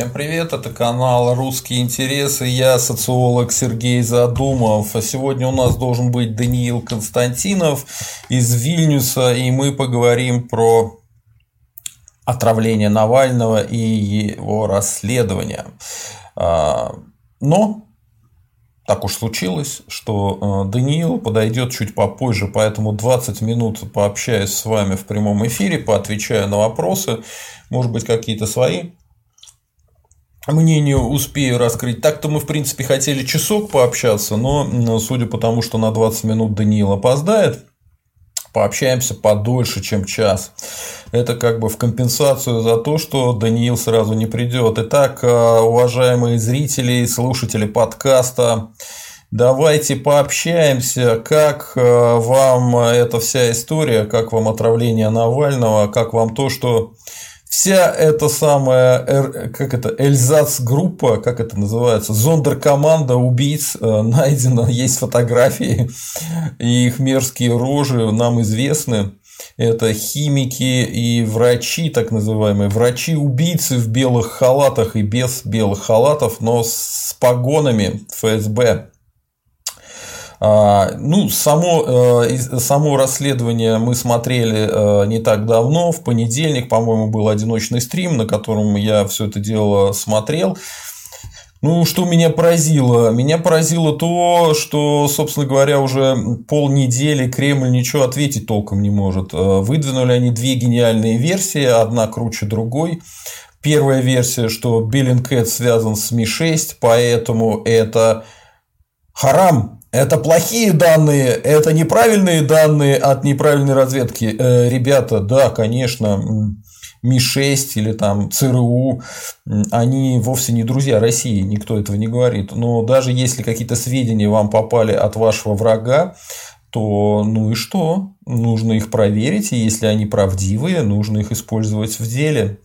Всем привет, это канал «Русские интересы», я социолог Сергей Задумов. А сегодня у нас должен быть Даниил Константинов из Вильнюса, и мы поговорим про отравление Навального и его расследование. А, но так уж случилось, что э, Даниил подойдет чуть попозже, поэтому 20 минут пообщаюсь с вами в прямом эфире, поотвечаю на вопросы, может быть, какие-то свои мнения успею раскрыть. Так-то мы, в принципе, хотели часок пообщаться, но судя по тому, что на 20 минут Даниил опоздает, пообщаемся подольше, чем час. Это как бы в компенсацию за то, что Даниил сразу не придет. Итак, э, уважаемые зрители и слушатели подкаста, давайте пообщаемся, как э, вам эта вся история, как вам отравление Навального, как вам то, что вся эта самая, как это, Эльзац-группа, как это называется, зондеркоманда убийц э, найдена, есть фотографии, и их мерзкие рожи нам известны. Это химики и врачи, так называемые, врачи-убийцы в белых халатах и без белых халатов, но с погонами ФСБ. А, ну, само, э, само расследование мы смотрели э, не так давно, в понедельник, по-моему, был одиночный стрим, на котором я все это дело смотрел. Ну, что меня поразило? Меня поразило то, что, собственно говоря, уже полнедели Кремль ничего ответить толком не может. Э, выдвинули они две гениальные версии, одна круче другой. Первая версия, что Биллингкэт связан с Ми-6, поэтому это харам это плохие данные, это неправильные данные от неправильной разведки. Э, ребята, да, конечно, Ми-6 или там ЦРУ, они вовсе не друзья России, никто этого не говорит. Но даже если какие-то сведения вам попали от вашего врага, то ну и что? Нужно их проверить, и если они правдивые, нужно их использовать в деле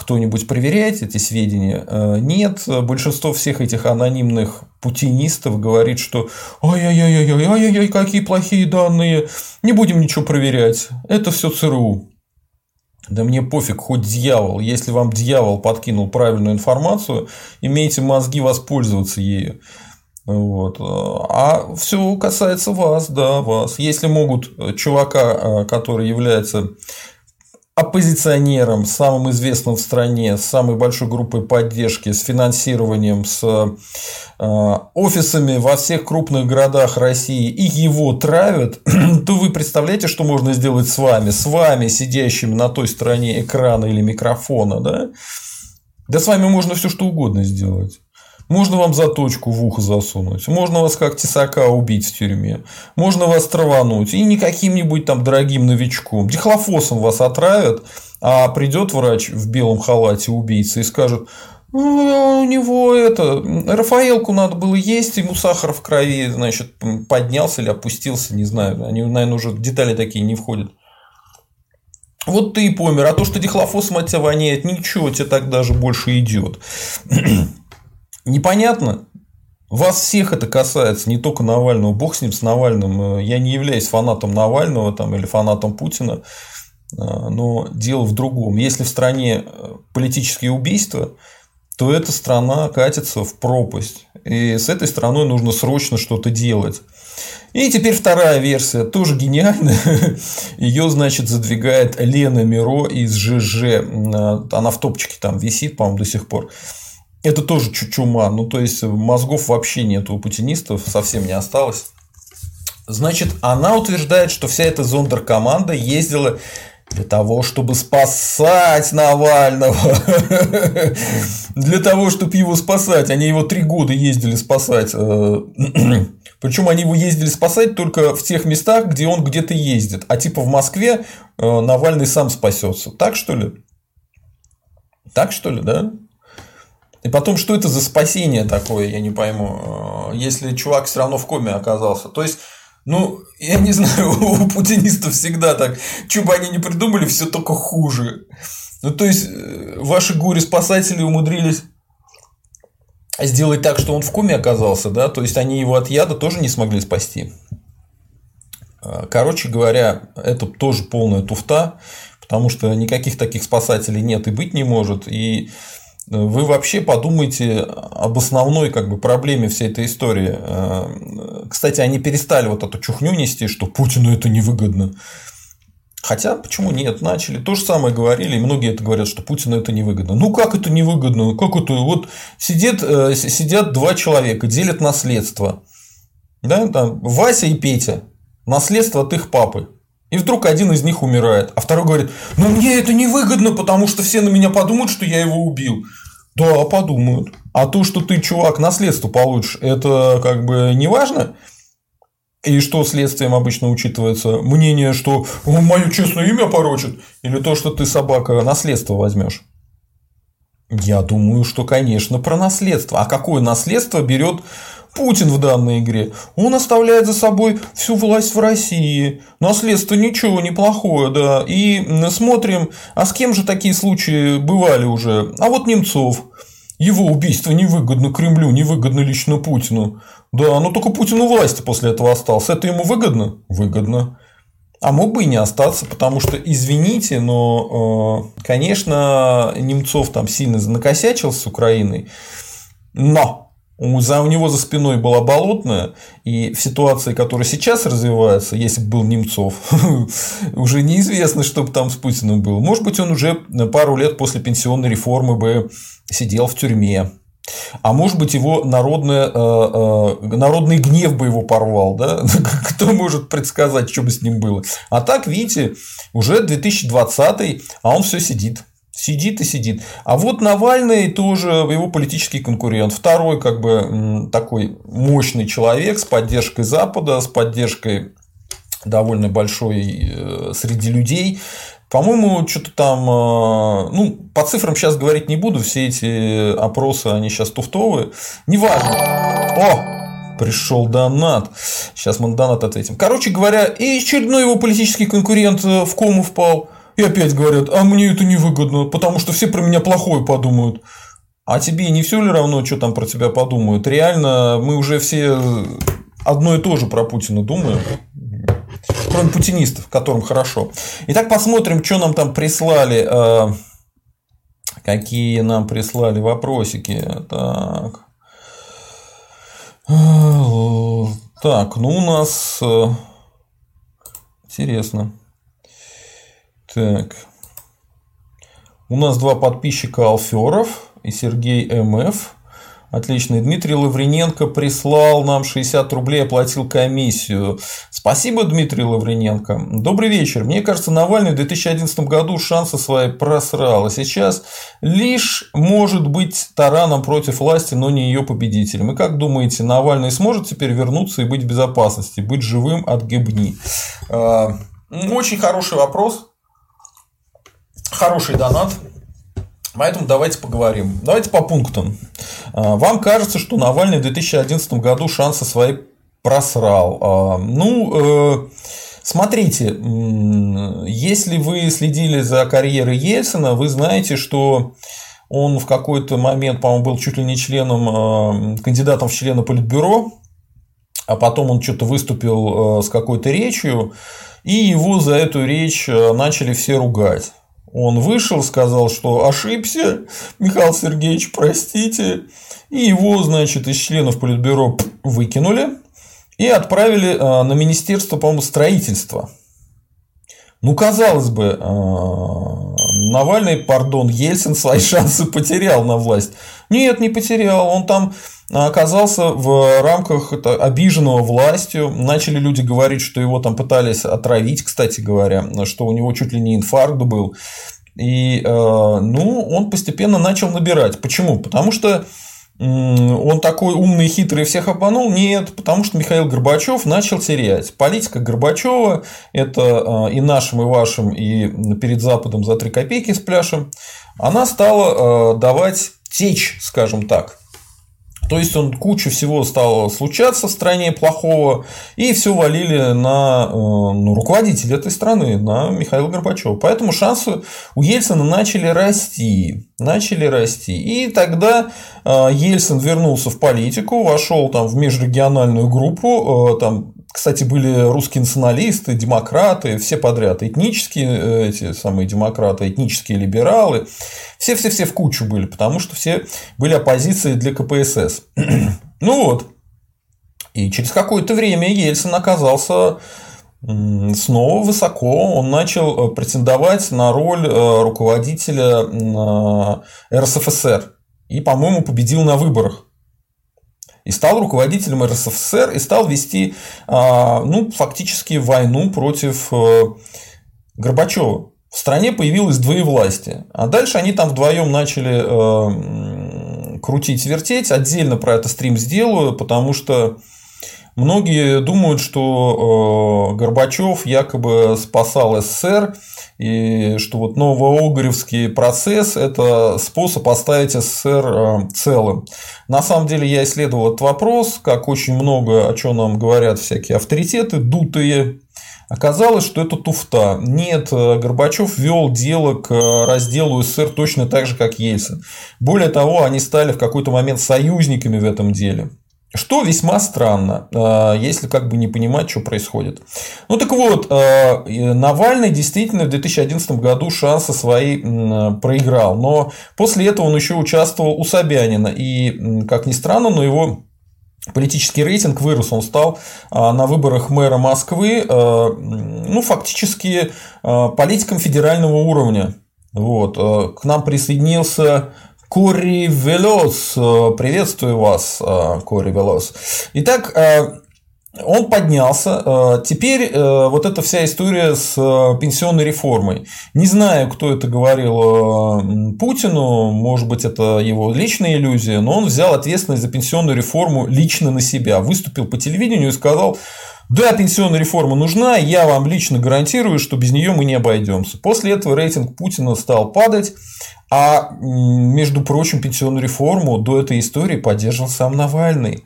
кто-нибудь проверяет эти сведения? Э, нет, большинство всех этих анонимных путинистов говорит, что ой-ой-ой, ой-ой-ой, какие плохие данные, не будем ничего проверять, это все ЦРУ. Да мне пофиг, хоть дьявол. Если вам дьявол подкинул правильную информацию, имейте мозги воспользоваться ею. Вот. А все касается вас, да, вас. Если могут чувака, э, который является оппозиционером, самым известным в стране, с самой большой группой поддержки, с финансированием, с э, офисами во всех крупных городах России и его травят, то вы представляете, что можно сделать с вами, с вами, сидящими на той стороне экрана или микрофона, да? Да с вами можно все что угодно сделать. Можно вам заточку в ухо засунуть, можно вас как тесака убить в тюрьме, можно вас травануть и не каким-нибудь там дорогим новичком. Дихлофосом вас отравят, а придет врач в белом халате убийца и скажет, ну, у него это, Рафаэлку надо было есть, ему сахар в крови, значит, поднялся или опустился, не знаю, они, наверное, уже детали такие не входят. Вот ты и помер, а то, что дихлофосом от тебя воняет, ничего, тебе так даже больше идет. Непонятно. Вас всех это касается, не только Навального. Бог с ним, с Навальным. Я не являюсь фанатом Навального там, или фанатом Путина. А, но дело в другом. Если в стране э, политические убийства, то эта страна катится в пропасть. И с этой страной нужно срочно что-то делать. И теперь вторая версия, тоже гениальная. Ее, значит, задвигает Лена Миро из ЖЖ. Она в топчике там висит, по-моему, до сих пор. Это тоже чума. Ну, то есть, мозгов вообще нет у путинистов, совсем не осталось. Значит, она утверждает, что вся эта зондеркоманда ездила для того, чтобы спасать Навального. Для того, чтобы его спасать. Они его три года ездили спасать. Причем они его ездили спасать только в тех местах, где он где-то ездит. А типа в Москве э, Навальный сам спасется. Так что ли? Так что ли, да? И потом, что это за спасение такое, я не пойму, э, если чувак все равно в коме оказался. То есть, ну, я не знаю, у путинистов всегда так, что бы они не придумали, все только хуже. Ну, то есть, э, ваши горе-спасатели умудрились сделать так, что он в коме оказался, да, то есть они его от яда тоже не смогли спасти. Э, короче говоря, это тоже полная туфта, потому что никаких таких спасателей нет и быть не может. И вы вообще подумайте об основной как бы, проблеме всей этой истории. Э, кстати, они перестали вот эту чухню нести, что Путину это невыгодно. Хотя, почему нет? Начали. То же самое говорили, и многие это говорят, что Путину это невыгодно. Ну, как это невыгодно? Как это? Вот сидят, э, сидят два человека, делят наследство. Да, там, Вася и Петя. Наследство от их папы. И вдруг один из них умирает, а второй говорит, ну мне это невыгодно, потому что все на меня подумают, что я его убил. Да, подумают. А то, что ты, чувак, наследство получишь, это как бы не важно. И что следствием обычно учитывается? Мнение, что мое честное имя порочит, или то, что ты собака наследство возьмешь? Я думаю, что, конечно, про наследство. А какое наследство берет Путин в данной игре? Он оставляет за собой всю власть в России. Наследство ничего неплохое, да. И смотрим, а с кем же такие случаи бывали уже? А вот Немцов. Его убийство невыгодно Кремлю, невыгодно лично Путину. Да, но только Путину власти после этого остался. Это ему выгодно? Выгодно. А мог бы и не остаться, потому что, извините, но, э, конечно, Немцов там сильно накосячил с Украиной, но у него за спиной была болотная, и в ситуации, которая сейчас развивается, если бы был Немцов, уже неизвестно, что бы там с Путиным было. Может быть, он уже пару лет после пенсионной реформы бы сидел в тюрьме. А может быть, его народное, э, э, народный гнев бы его порвал, да? Кто может предсказать, что бы с ним было? А так, видите, уже 2020, а он все сидит. Сидит и сидит. А вот Навальный тоже его политический конкурент. Второй, как бы, такой мощный человек с поддержкой Запада, с поддержкой довольно большой э, среди людей. По-моему, что-то там, э, ну, по цифрам сейчас говорить не буду, все эти опросы, они сейчас туфтовые. Неважно. О, пришел донат. Сейчас мы на донат ответим. Короче говоря, и очередной его политический конкурент э, в кому впал. И опять говорят, а мне это невыгодно, потому что все про меня плохое подумают. А тебе не все ли равно, что там про тебя подумают? Реально, мы уже все одно и то же про Путина думаем кроме путинистов, которым хорошо. Итак, посмотрим, что нам там прислали. Э, какие нам прислали вопросики. Так. Так, ну у нас э, интересно. Так. У нас два подписчика Алферов и Сергей МФ. Отлично. Дмитрий Лаврененко прислал нам 60 рублей, оплатил комиссию. Спасибо, Дмитрий Лаврененко. Добрый вечер. Мне кажется, Навальный в 2011 году шансы свои просрал. А сейчас лишь может быть тараном против власти, но не ее победителем. И как думаете, Навальный сможет теперь вернуться и быть в безопасности, быть живым от гибни? А, очень хороший вопрос. Хороший донат. Поэтому давайте поговорим. Давайте по пунктам. А, вам кажется, что Навальный в 2011 году шансы свои просрал. А, ну, э, смотрите, если вы следили за карьерой Ельцина, вы знаете, что он в какой-то момент, по-моему, был чуть ли не членом, а, кандидатом в члены Политбюро, а потом он что-то выступил с какой-то речью, и его за эту речь начали все ругать. Он вышел, сказал, что ошибся, Михаил Сергеевич, простите. И его, значит, из членов Политбюро выкинули и отправили а, на Министерство, по-моему, строительства. Ну, казалось бы, а, Навальный, пардон, Ельцин свои шансы потерял на власть. Нет, не потерял. Он там оказался в рамках обиженного властью. Начали люди говорить, что его там пытались отравить, кстати говоря, что у него чуть ли не инфаркт был. И э, ну, он постепенно начал набирать. Почему? Потому что он такой умный, хитрый, всех обманул? Нет, потому что Михаил Горбачев начал терять. Политика Горбачева – это э, и нашим, и вашим, и перед Западом за три копейки с пляшем, она стала э, давать течь, скажем так. То есть он кучу всего стало случаться в стране плохого, и все валили на э, ну, руководителя этой страны, на Михаила Горбачева. Поэтому шансы у Ельцина начали расти. Начали расти. И тогда э, Ельцин вернулся в политику, вошел там в межрегиональную группу, э, там кстати, были русские националисты, демократы, все подряд, этнические э, эти самые демократы, этнические либералы, все-все-все в кучу были, потому что все были оппозицией для КПСС. ну вот, и через какое-то время Ельцин оказался снова высоко. Он начал э, претендовать на роль э, руководителя РСФСР. И, по-моему, победил на выборах. И стал руководителем РСФСР и стал вести а, ну, фактически войну против э, Горбачева. В стране появилось двоевластие. А дальше они там вдвоем начали крутить, вертеть. Отдельно про это стрим сделаю, потому что Многие думают, что э, Горбачев якобы спасал СССР, и что вот новоогоревский процесс – это способ оставить СССР э, целым. На самом деле я исследовал этот вопрос, как очень много, о чем нам говорят всякие авторитеты, дутые, Оказалось, что это туфта. Нет, э, Горбачев вел дело к разделу СССР точно так же, как Ельцин. Более того, они стали в какой-то момент союзниками в этом деле. Что весьма странно, э, если как бы не понимать, что происходит. Ну так вот, э, Навальный действительно в 2011 году шансы свои проиграл, но после этого он еще участвовал у Собянина, и, как ни странно, но его политический рейтинг вырос, он стал э, на выборах мэра Москвы, ну, фактически политиком федерального уровня. Вот. К нам присоединился Кори Велос. Э, приветствую вас, э, Кори Велос. Итак, э, он поднялся. Теперь вот эта вся история с пенсионной реформой. Не знаю, кто это говорил Путину, может быть, это его личная иллюзия, но он взял ответственность за пенсионную реформу лично на себя. Выступил по телевидению и сказал, да, пенсионная реформа нужна, я вам лично гарантирую, что без нее мы не обойдемся. После этого рейтинг Путина стал падать, а, между прочим, пенсионную реформу до этой истории поддерживал сам Навальный.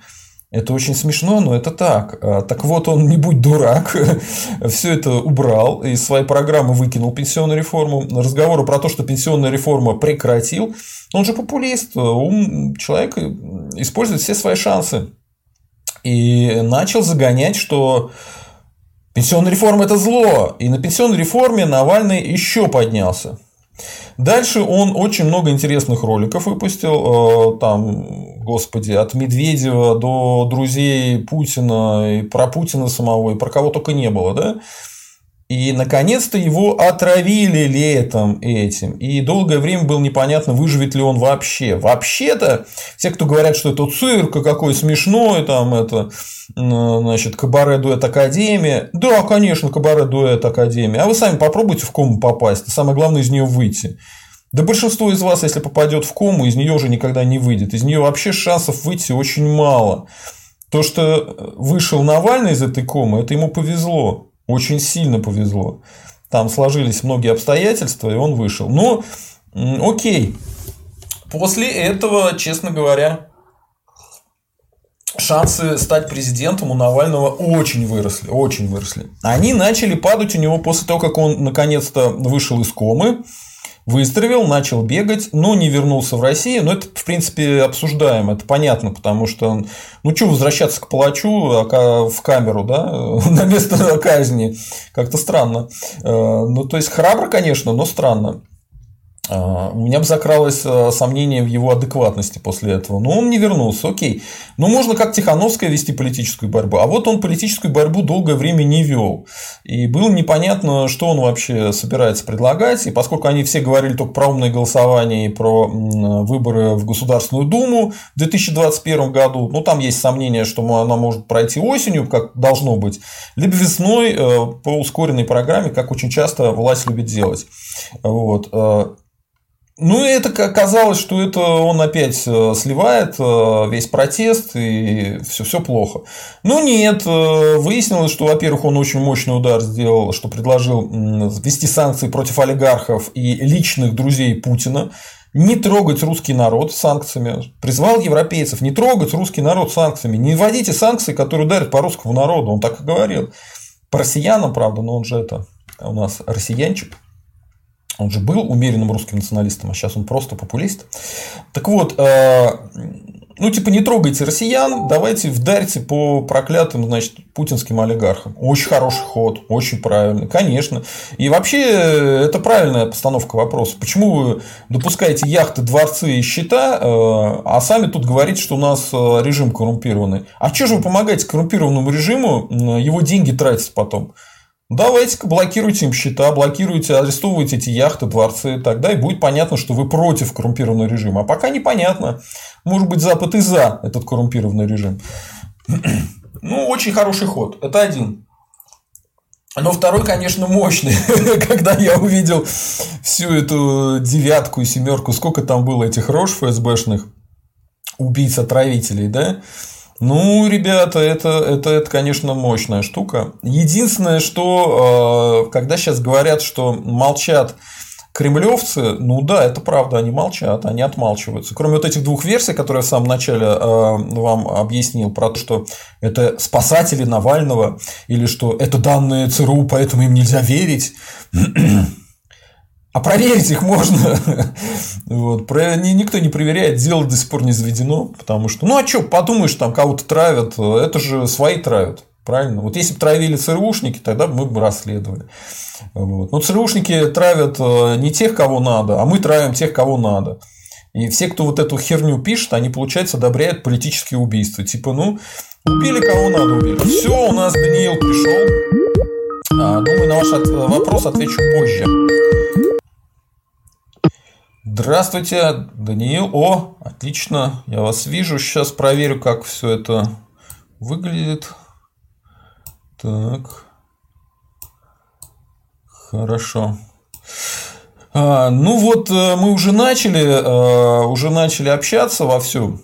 Это очень смешно, но это так. А, так вот, он не будь дурак, все это убрал, из своей программы выкинул пенсионную реформу. Разговоры про то, что пенсионная реформа прекратил, он же популист, ум человек использует все свои шансы. И начал загонять, что пенсионная реформа – это зло. И на пенсионной реформе Навальный еще поднялся. Дальше он очень много интересных роликов выпустил. Э, там, господи, от Медведева до друзей Путина, и про Путина самого, и про кого только не было, да? И, наконец-то, его отравили летом этим. И долгое время было непонятно, выживет ли он вообще. Вообще-то, те, кто говорят, что это цирк, какой смешной, там это, значит, кабаре дуэт академия. Да, конечно, кабаре дуэт академия. А вы сами попробуйте в кому попасть. Самое главное из нее выйти. Да большинство из вас, если попадет в кому, из нее уже никогда не выйдет. Из нее вообще шансов выйти очень мало. То, что вышел Навальный из этой комы, это ему повезло. Очень сильно повезло. Там сложились многие обстоятельства, и он вышел. Но, окей. После этого, честно говоря, шансы стать президентом у Навального очень выросли, очень выросли. Они начали падать у него после того, как он наконец-то вышел из комы, выздоровел, начал бегать, но не вернулся в Россию. Но это, в принципе, обсуждаем, это понятно, потому что, ну, что возвращаться к палачу а в камеру, да, на место казни, как-то странно. Э, ну, то есть, храбро, конечно, но странно. А, у меня бы закралось э, сомнение в его адекватности после этого. Но он не вернулся, окей. Ну, можно как Тихановская вести политическую борьбу. А вот он политическую борьбу долгое время не вел. И было непонятно, что он вообще собирается предлагать. И поскольку они все говорили только про умное голосование и про выборы в Государственную Думу в 2021 году, ну, там есть сомнение, что она может пройти осенью, как должно быть, либо весной э, по ускоренной программе, как очень часто власть любит делать. Вот. Ну, это оказалось, что это он опять э, сливает э, весь протест, и все, все плохо. Ну, нет, э, выяснилось, что, во-первых, он очень мощный удар сделал, что предложил ввести санкции против олигархов и личных друзей Путина, не трогать русский народ санкциями, призвал европейцев не трогать русский народ санкциями, не вводите санкции, которые ударят по русскому народу, он так и говорил. По россиянам, правда, но он же это у нас россиянчик. Он же был умеренным русским националистом, а сейчас он просто популист. Так вот, э, ну, типа, не трогайте россиян, давайте вдарьте по проклятым, значит, путинским олигархам. Очень хороший ход, очень правильный, конечно. И вообще, это правильная постановка вопроса. Почему вы допускаете яхты, дворцы и счета, э, а сами тут говорите, что у нас э, режим коррумпированный? А что же вы помогаете коррумпированному режиму его деньги тратить потом? Давайте-ка блокируйте им счета, блокируйте, арестовывайте эти яхты, дворцы, тогда и будет понятно, что вы против коррумпированного режима. А пока непонятно. Может быть, Запад и за этот коррумпированный режим. Ну, очень хороший ход. Это один. Но второй, конечно, мощный. Когда я увидел всю эту девятку и семерку, сколько там было этих рож ФСБшных, убийц-отравителей, да? Ну, ребята, это, это, это, конечно, мощная штука. Единственное, что, э, когда сейчас говорят, что молчат кремлевцы, ну да, это правда, они молчат, они отмалчиваются. Кроме вот этих двух версий, которые я в самом начале э, вам объяснил, про то, что это спасатели Навального, или что это данные ЦРУ, поэтому им нельзя верить. А проверить их можно. вот. Про... Никто не проверяет, дело до сих пор не заведено, потому что, ну а что, подумаешь, там кого-то травят, это же свои травят. Правильно? Вот если бы травили ЦРУшники, тогда мы бы расследовали. Вот. Но ЦРУшники травят э, не тех, кого надо, а мы травим тех, кого надо. И все, кто вот эту херню пишет, они, получается, одобряют политические убийства. Типа, ну, убили кого надо, убили. Все, у нас Даниил пришел. А, думаю, на ваш вопрос отвечу позже. Здравствуйте, Даниил. О, отлично, я вас вижу. Сейчас проверю, как все это выглядит. Так. Хорошо. А, ну вот э, мы уже начали, э, уже начали общаться вовсю.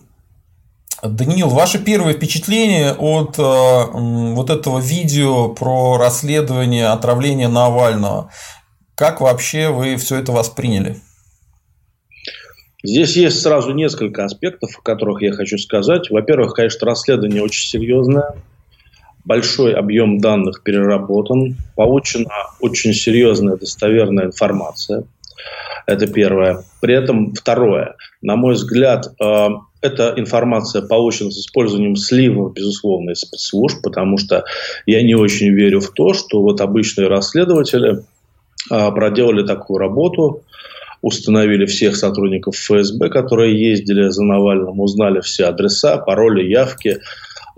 Даниил, ваше первое впечатление от э, вот этого видео про расследование отравления Навального. Как вообще вы все это восприняли? Здесь есть сразу несколько аспектов, о которых я хочу сказать. Во-первых, конечно, расследование очень серьезное. Большой объем данных переработан. Получена очень серьезная достоверная информация. Это первое. При этом второе. На мой взгляд, э, эта информация получена с использованием сливов, безусловно, из спецслужб, потому что я не очень верю в то, что вот обычные расследователи э, проделали такую работу, установили всех сотрудников ФСБ, которые ездили за Навальным, узнали все адреса, пароли, явки,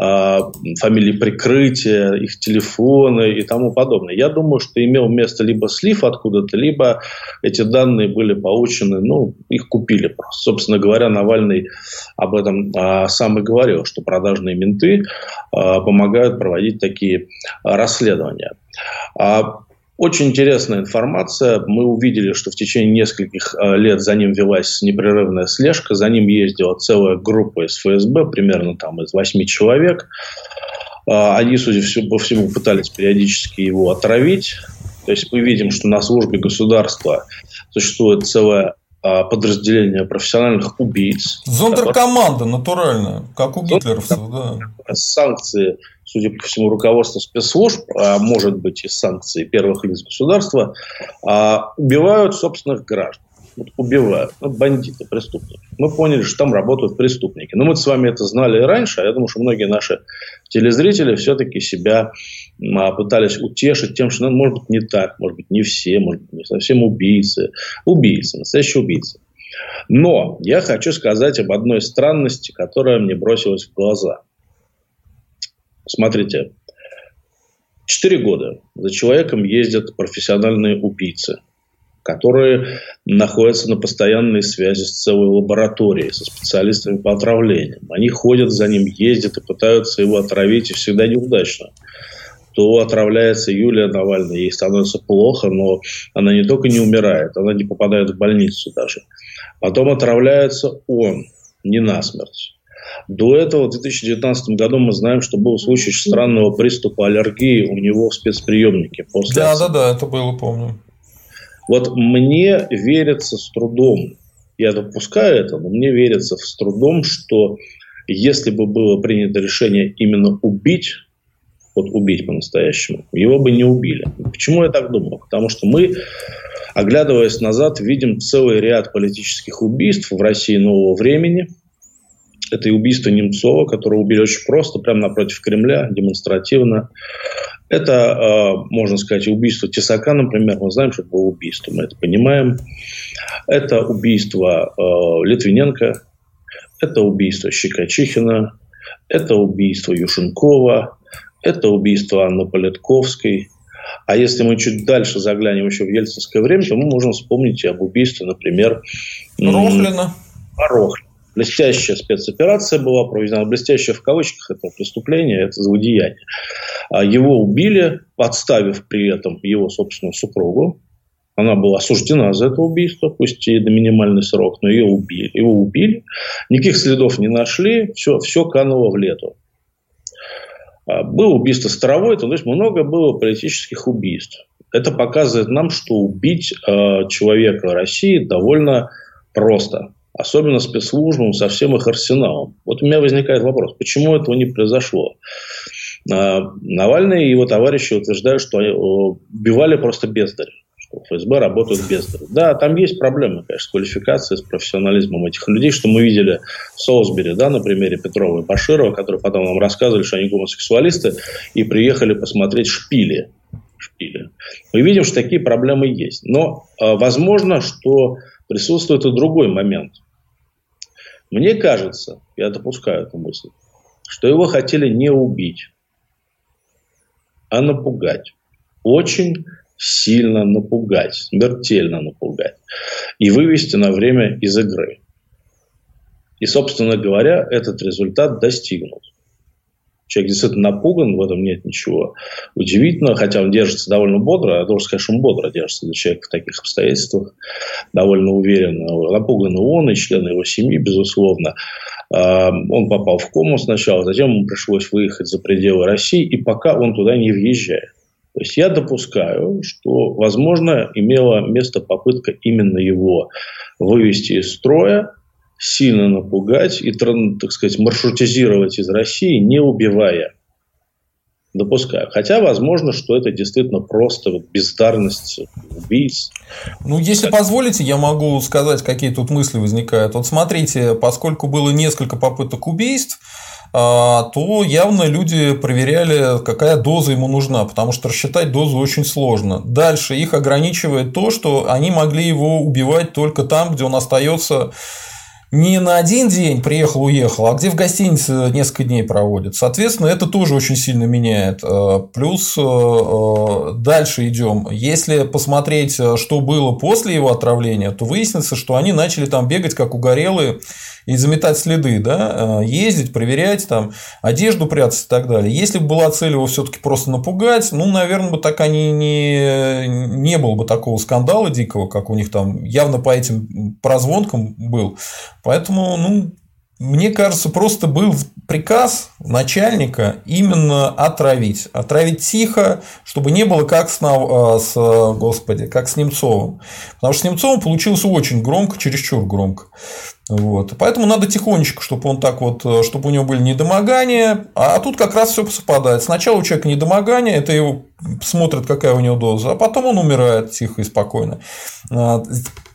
а, фамилии прикрытия, их телефоны и тому подобное. Я думаю, что имел место либо слив откуда-то, либо эти данные были получены, ну, их купили просто. Собственно говоря, Навальный об этом а, сам и говорил, что продажные менты а, помогают проводить такие расследования. Очень интересная информация. Мы увидели, что в течение нескольких э, лет за ним велась непрерывная слежка. За ним ездила целая группа из ФСБ, примерно там из восьми человек. Э, они, судя по всему, пытались периодически его отравить. То есть мы видим, что на службе государства существует целое э, подразделение профессиональных убийц. Зондеркоманда натуральная, как у гитлеровцев, да. Санкции судя по всему, руководство спецслужб, а может быть и санкции первых лиц государства, а, убивают собственных граждан. Вот убивают. Вот бандиты, преступники. Мы поняли, что там работают преступники. Но мы с вами это знали и раньше. А я думаю, что многие наши телезрители все-таки себя а, пытались утешить тем, что, ну, может быть, не так, может быть, не все, может быть, не совсем убийцы. Убийцы, настоящие убийцы. Но я хочу сказать об одной странности, которая мне бросилась в глаза – Смотрите, четыре года за человеком ездят профессиональные убийцы, которые находятся на постоянной связи с целой лабораторией, со специалистами по отравлениям. Они ходят за ним, ездят и пытаются его отравить, и всегда неудачно то отравляется Юлия Навальная, ей становится плохо, но она не только не умирает, она не попадает в больницу даже. Потом отравляется он, не насмерть. До этого, в 2019 году, мы знаем, что был случай странного приступа аллергии у него в спецприемнике. После да, да, да, это было, помню. Вот мне верится с трудом, я допускаю это, но мне верится с трудом, что если бы было принято решение именно убить, вот убить по-настоящему, его бы не убили. Почему я так думаю? Потому что мы, оглядываясь назад, видим целый ряд политических убийств в России нового времени – Это и убийство Немцова, которого убили очень просто, прямо напротив Кремля, демонстративно. Это, э, можно сказать, убийство Тесака, например. Мы знаем, что это было убийство, мы это понимаем. Это убийство э, Литвиненко. Это убийство Щекочихина. Это убийство Юшенкова. Это убийство Анны Политковской. А если мы чуть дальше заглянем еще в ельцинское время, то мы можем вспомнить и об убийстве, например... Рохлина. Рохлина. Блестящая спецоперация была проведена, блестящая в кавычках, это преступление, это злодеяние. А его убили, подставив при этом его собственную супругу. Она была осуждена за это убийство, пусть и на минимальный срок, но ее убили. Его убили. Никаких следов не нашли, все, все кануло в лету. А, было убийство Старовой, то есть много было политических убийств. Это показывает нам, что убить э, человека России довольно просто особенно спецслужбам, со всем их арсеналом. Вот у меня возникает вопрос, почему этого не произошло? А, Навальный и его товарищи утверждают, что убивали просто бездарь. Что ФСБ работают бездарь. Да, там есть проблемы, конечно, с квалификацией, с профессионализмом этих людей, что мы видели в Солсбери, да, на примере Петрова и Баширова, которые потом нам рассказывали, что они гомосексуалисты, и приехали посмотреть шпили. шпили. Мы видим, что такие проблемы есть. Но э, возможно, что присутствует и другой момент. Мне кажется, я допускаю эту мысль, что его хотели не убить, а напугать. Очень сильно напугать, смертельно напугать. И вывести на время из игры. И, собственно говоря, этот результат достигнут. Человек действительно напуган, в этом нет ничего удивительного, хотя он держится довольно бодро, я должен сказать, что он бодро держится для человека в таких обстоятельствах, довольно уверенно. Напуган он и члены его семьи, безусловно. А, он попал в кому сначала, затем ему пришлось выехать за пределы России, и пока он туда не въезжает. То есть я допускаю, что, возможно, имела место попытка именно его вывести из строя, сильно напугать и, так сказать, маршрутизировать из России, не убивая. Допускаю. Хотя, возможно, что это действительно просто вот бездарность убийц. Ну, если так. позволите, я могу сказать, какие тут мысли возникают. Вот смотрите, поскольку было несколько попыток убийств, а, то явно люди проверяли, какая доза ему нужна, потому что рассчитать дозу очень сложно. Дальше их ограничивает то, что они могли его убивать только там, где он остается не на один день приехал-уехал, а где в гостинице несколько дней проводит. Соответственно, это тоже очень сильно меняет. Э, плюс э, э, дальше идем. Если посмотреть, что было после его отравления, то выяснится, что они начали там бегать как угорелые и заметать следы, да, э, ездить, проверять, там, одежду прятать и так далее. Если бы была цель его все-таки просто напугать, ну, наверное, бы так они не, не было бы такого скандала дикого, как у них там явно по этим прозвонкам был. Поэтому, ну, мне кажется, просто был приказ начальника именно отравить. Отравить тихо, чтобы не было как с, э, с господи, как с Немцовым. Потому что с Немцовым получилось очень громко, чересчур громко. Вот. Поэтому надо тихонечко, чтобы он так вот, э, чтобы у него были недомогания. А тут как раз все совпадает. Сначала у человека недомогание, это его смотрят, какая у него доза, а потом он умирает тихо и спокойно. А,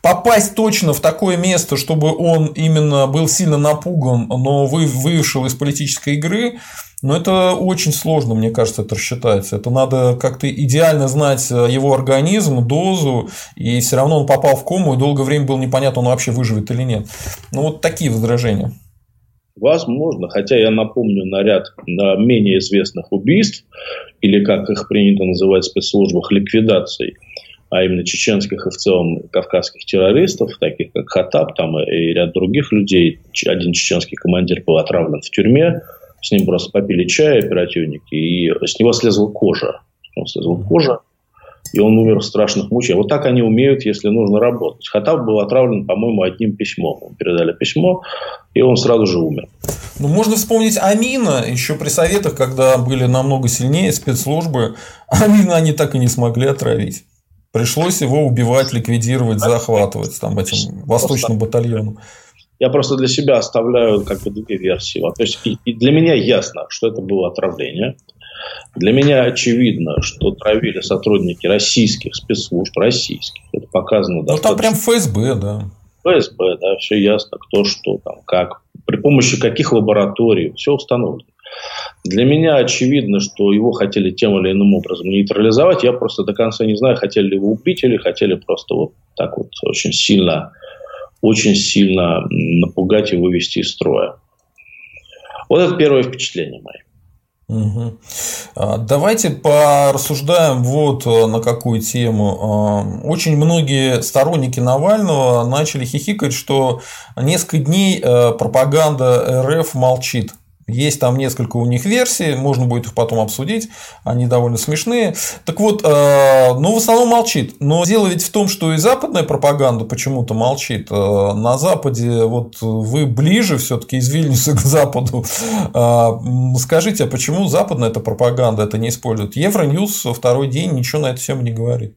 попасть точно в такое место, чтобы он именно был сильно напуган, но вы вышел из политической игры, но это очень сложно, мне кажется, это рассчитать. Это надо как-то идеально знать э, его организм, дозу, и все равно он попал в кому, и долгое время было непонятно, он вообще выживет или нет. Ну, вот такие возражения. Возможно, хотя я напомню на ряд на менее известных убийств, или как их принято называть в спецслужбах, ликвидаций, а именно чеченских и в целом кавказских террористов, таких как Хатаб там, и ряд других людей. Один чеченский командир был отравлен в тюрьме, с ним просто попили чай оперативники, и с него слезла кожа. Он слезла кожа, и он умер в страшных мучениях. Вот так они умеют, если нужно работать. Хатаб был отравлен, по-моему, одним письмом. Ему передали письмо, и он сразу же умер. Ну, можно вспомнить Амина еще при советах, когда были намного сильнее спецслужбы. Амина они так и не смогли отравить. Пришлось его убивать, ликвидировать, захватывать там этим восточным батальоном. Я просто для себя оставляю как бы две версии. То есть и, и для меня ясно, что это было отравление. Для меня очевидно, что травили сотрудники российских спецслужб, российских. Это показано Ну, там прям ФСБ, да. ФСБ, да, все ясно, кто что там, как, при помощи каких лабораторий, все установлено. Для меня очевидно, что его хотели тем или иным образом нейтрализовать. Я просто до конца не знаю, хотели ли его убить или хотели просто вот так вот очень сильно, очень сильно напугать и вывести из строя. Вот это первое впечатление мое. Угу. Давайте порассуждаем вот э, на какую тему. А, очень многие сторонники Навального начали хихикать, что несколько дней э, пропаганда РФ молчит. Есть там несколько у них версий, можно будет их потом обсудить, они довольно смешные. Так вот, э, ну, в основном молчит. Но дело ведь в том, что и западная пропаганда почему-то молчит. Э, на Западе, вот вы ближе все-таки из Вильнюса к Западу. Э, скажите, а почему западная эта пропаганда это не использует? Евроньюз второй день ничего на эту тему не говорит.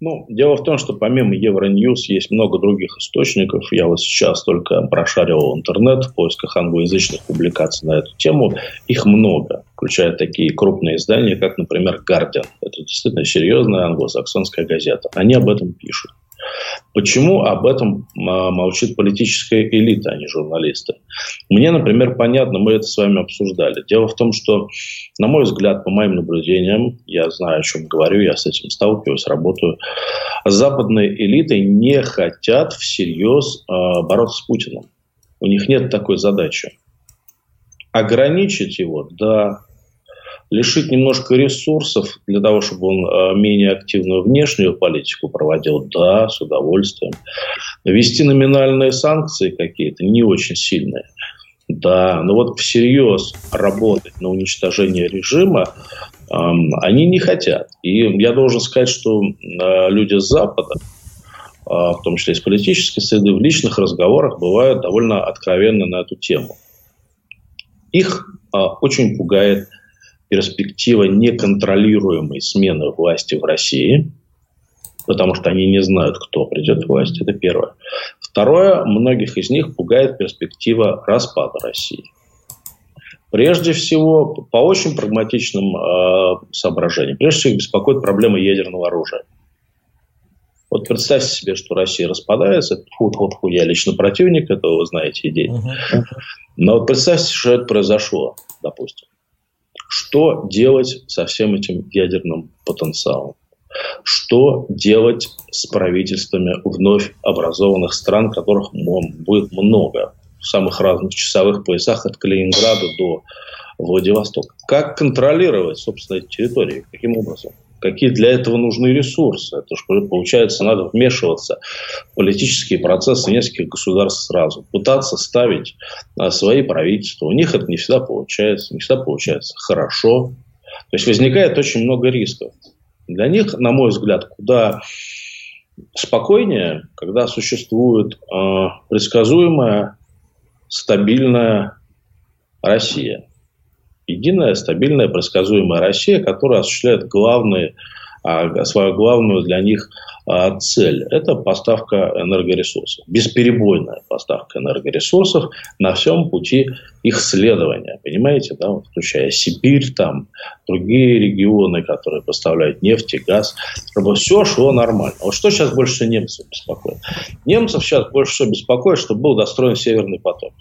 Ну, дело в том, что помимо Евроньюз есть много других источников. Я вот сейчас только прошаривал интернет в поисках англоязычных публикаций на эту тему. Их много, включая такие крупные издания, как, например, Guardian. Это действительно серьезная англосаксонская газета. Они об этом пишут. Почему об этом а, молчит политическая элита, а не журналисты? Мне, например, понятно, мы это с вами обсуждали. Дело в том, что, на мой взгляд, по моим наблюдениям, я знаю, о чем говорю, я с этим сталкиваюсь, работаю, западные элиты не хотят всерьез а, бороться с Путиным. У них нет такой задачи. Ограничить его, да, лишить немножко ресурсов для того, чтобы он э, менее активную внешнюю политику проводил, да, с удовольствием. Ввести номинальные санкции какие-то, не очень сильные, да, но вот всерьез работать на уничтожение режима эм, они не хотят. И я должен сказать, что э, люди с Запада, э, в том числе из политической среды, в личных разговорах бывают довольно откровенно на эту тему. Их э, очень пугает перспектива неконтролируемой смены власти в России, потому что они не знают, кто придет к власти. Это первое. Второе, многих из них пугает перспектива распада России. Прежде всего, по очень прагматичным э, соображениям. Прежде всего, их беспокоит проблема ядерного оружия. Вот представьте себе, что Россия распадается. Фу, фу, фу, я лично противник этого, вы знаете, идеи. Но вот представьте, что это произошло, допустим. Что делать со всем этим ядерным потенциалом? Что делать с правительствами вновь образованных стран, которых будет много в самых разных часовых поясах от Калининграда до Владивостока? Как контролировать, собственно, эти территории? Каким образом? Какие для этого нужны ресурсы. Это же, получается, надо вмешиваться в политические процессы нескольких государств сразу. Пытаться ставить а, свои правительства. У них это не всегда получается. Не всегда получается хорошо. То есть возникает очень много рисков. Для них, на мой взгляд, куда спокойнее, когда существует э, предсказуемая, стабильная Россия единая, стабильная, предсказуемая Россия, которая осуществляет главные, а, свою главную для них а, цель – это поставка энергоресурсов. Бесперебойная поставка энергоресурсов на всем пути их следования. Понимаете, да, вот, включая Сибирь, там, другие регионы, которые поставляют нефть и газ, чтобы все шло нормально. Вот что сейчас больше немцев беспокоит? Немцев сейчас больше всего беспокоит, чтобы был достроен Северный поток.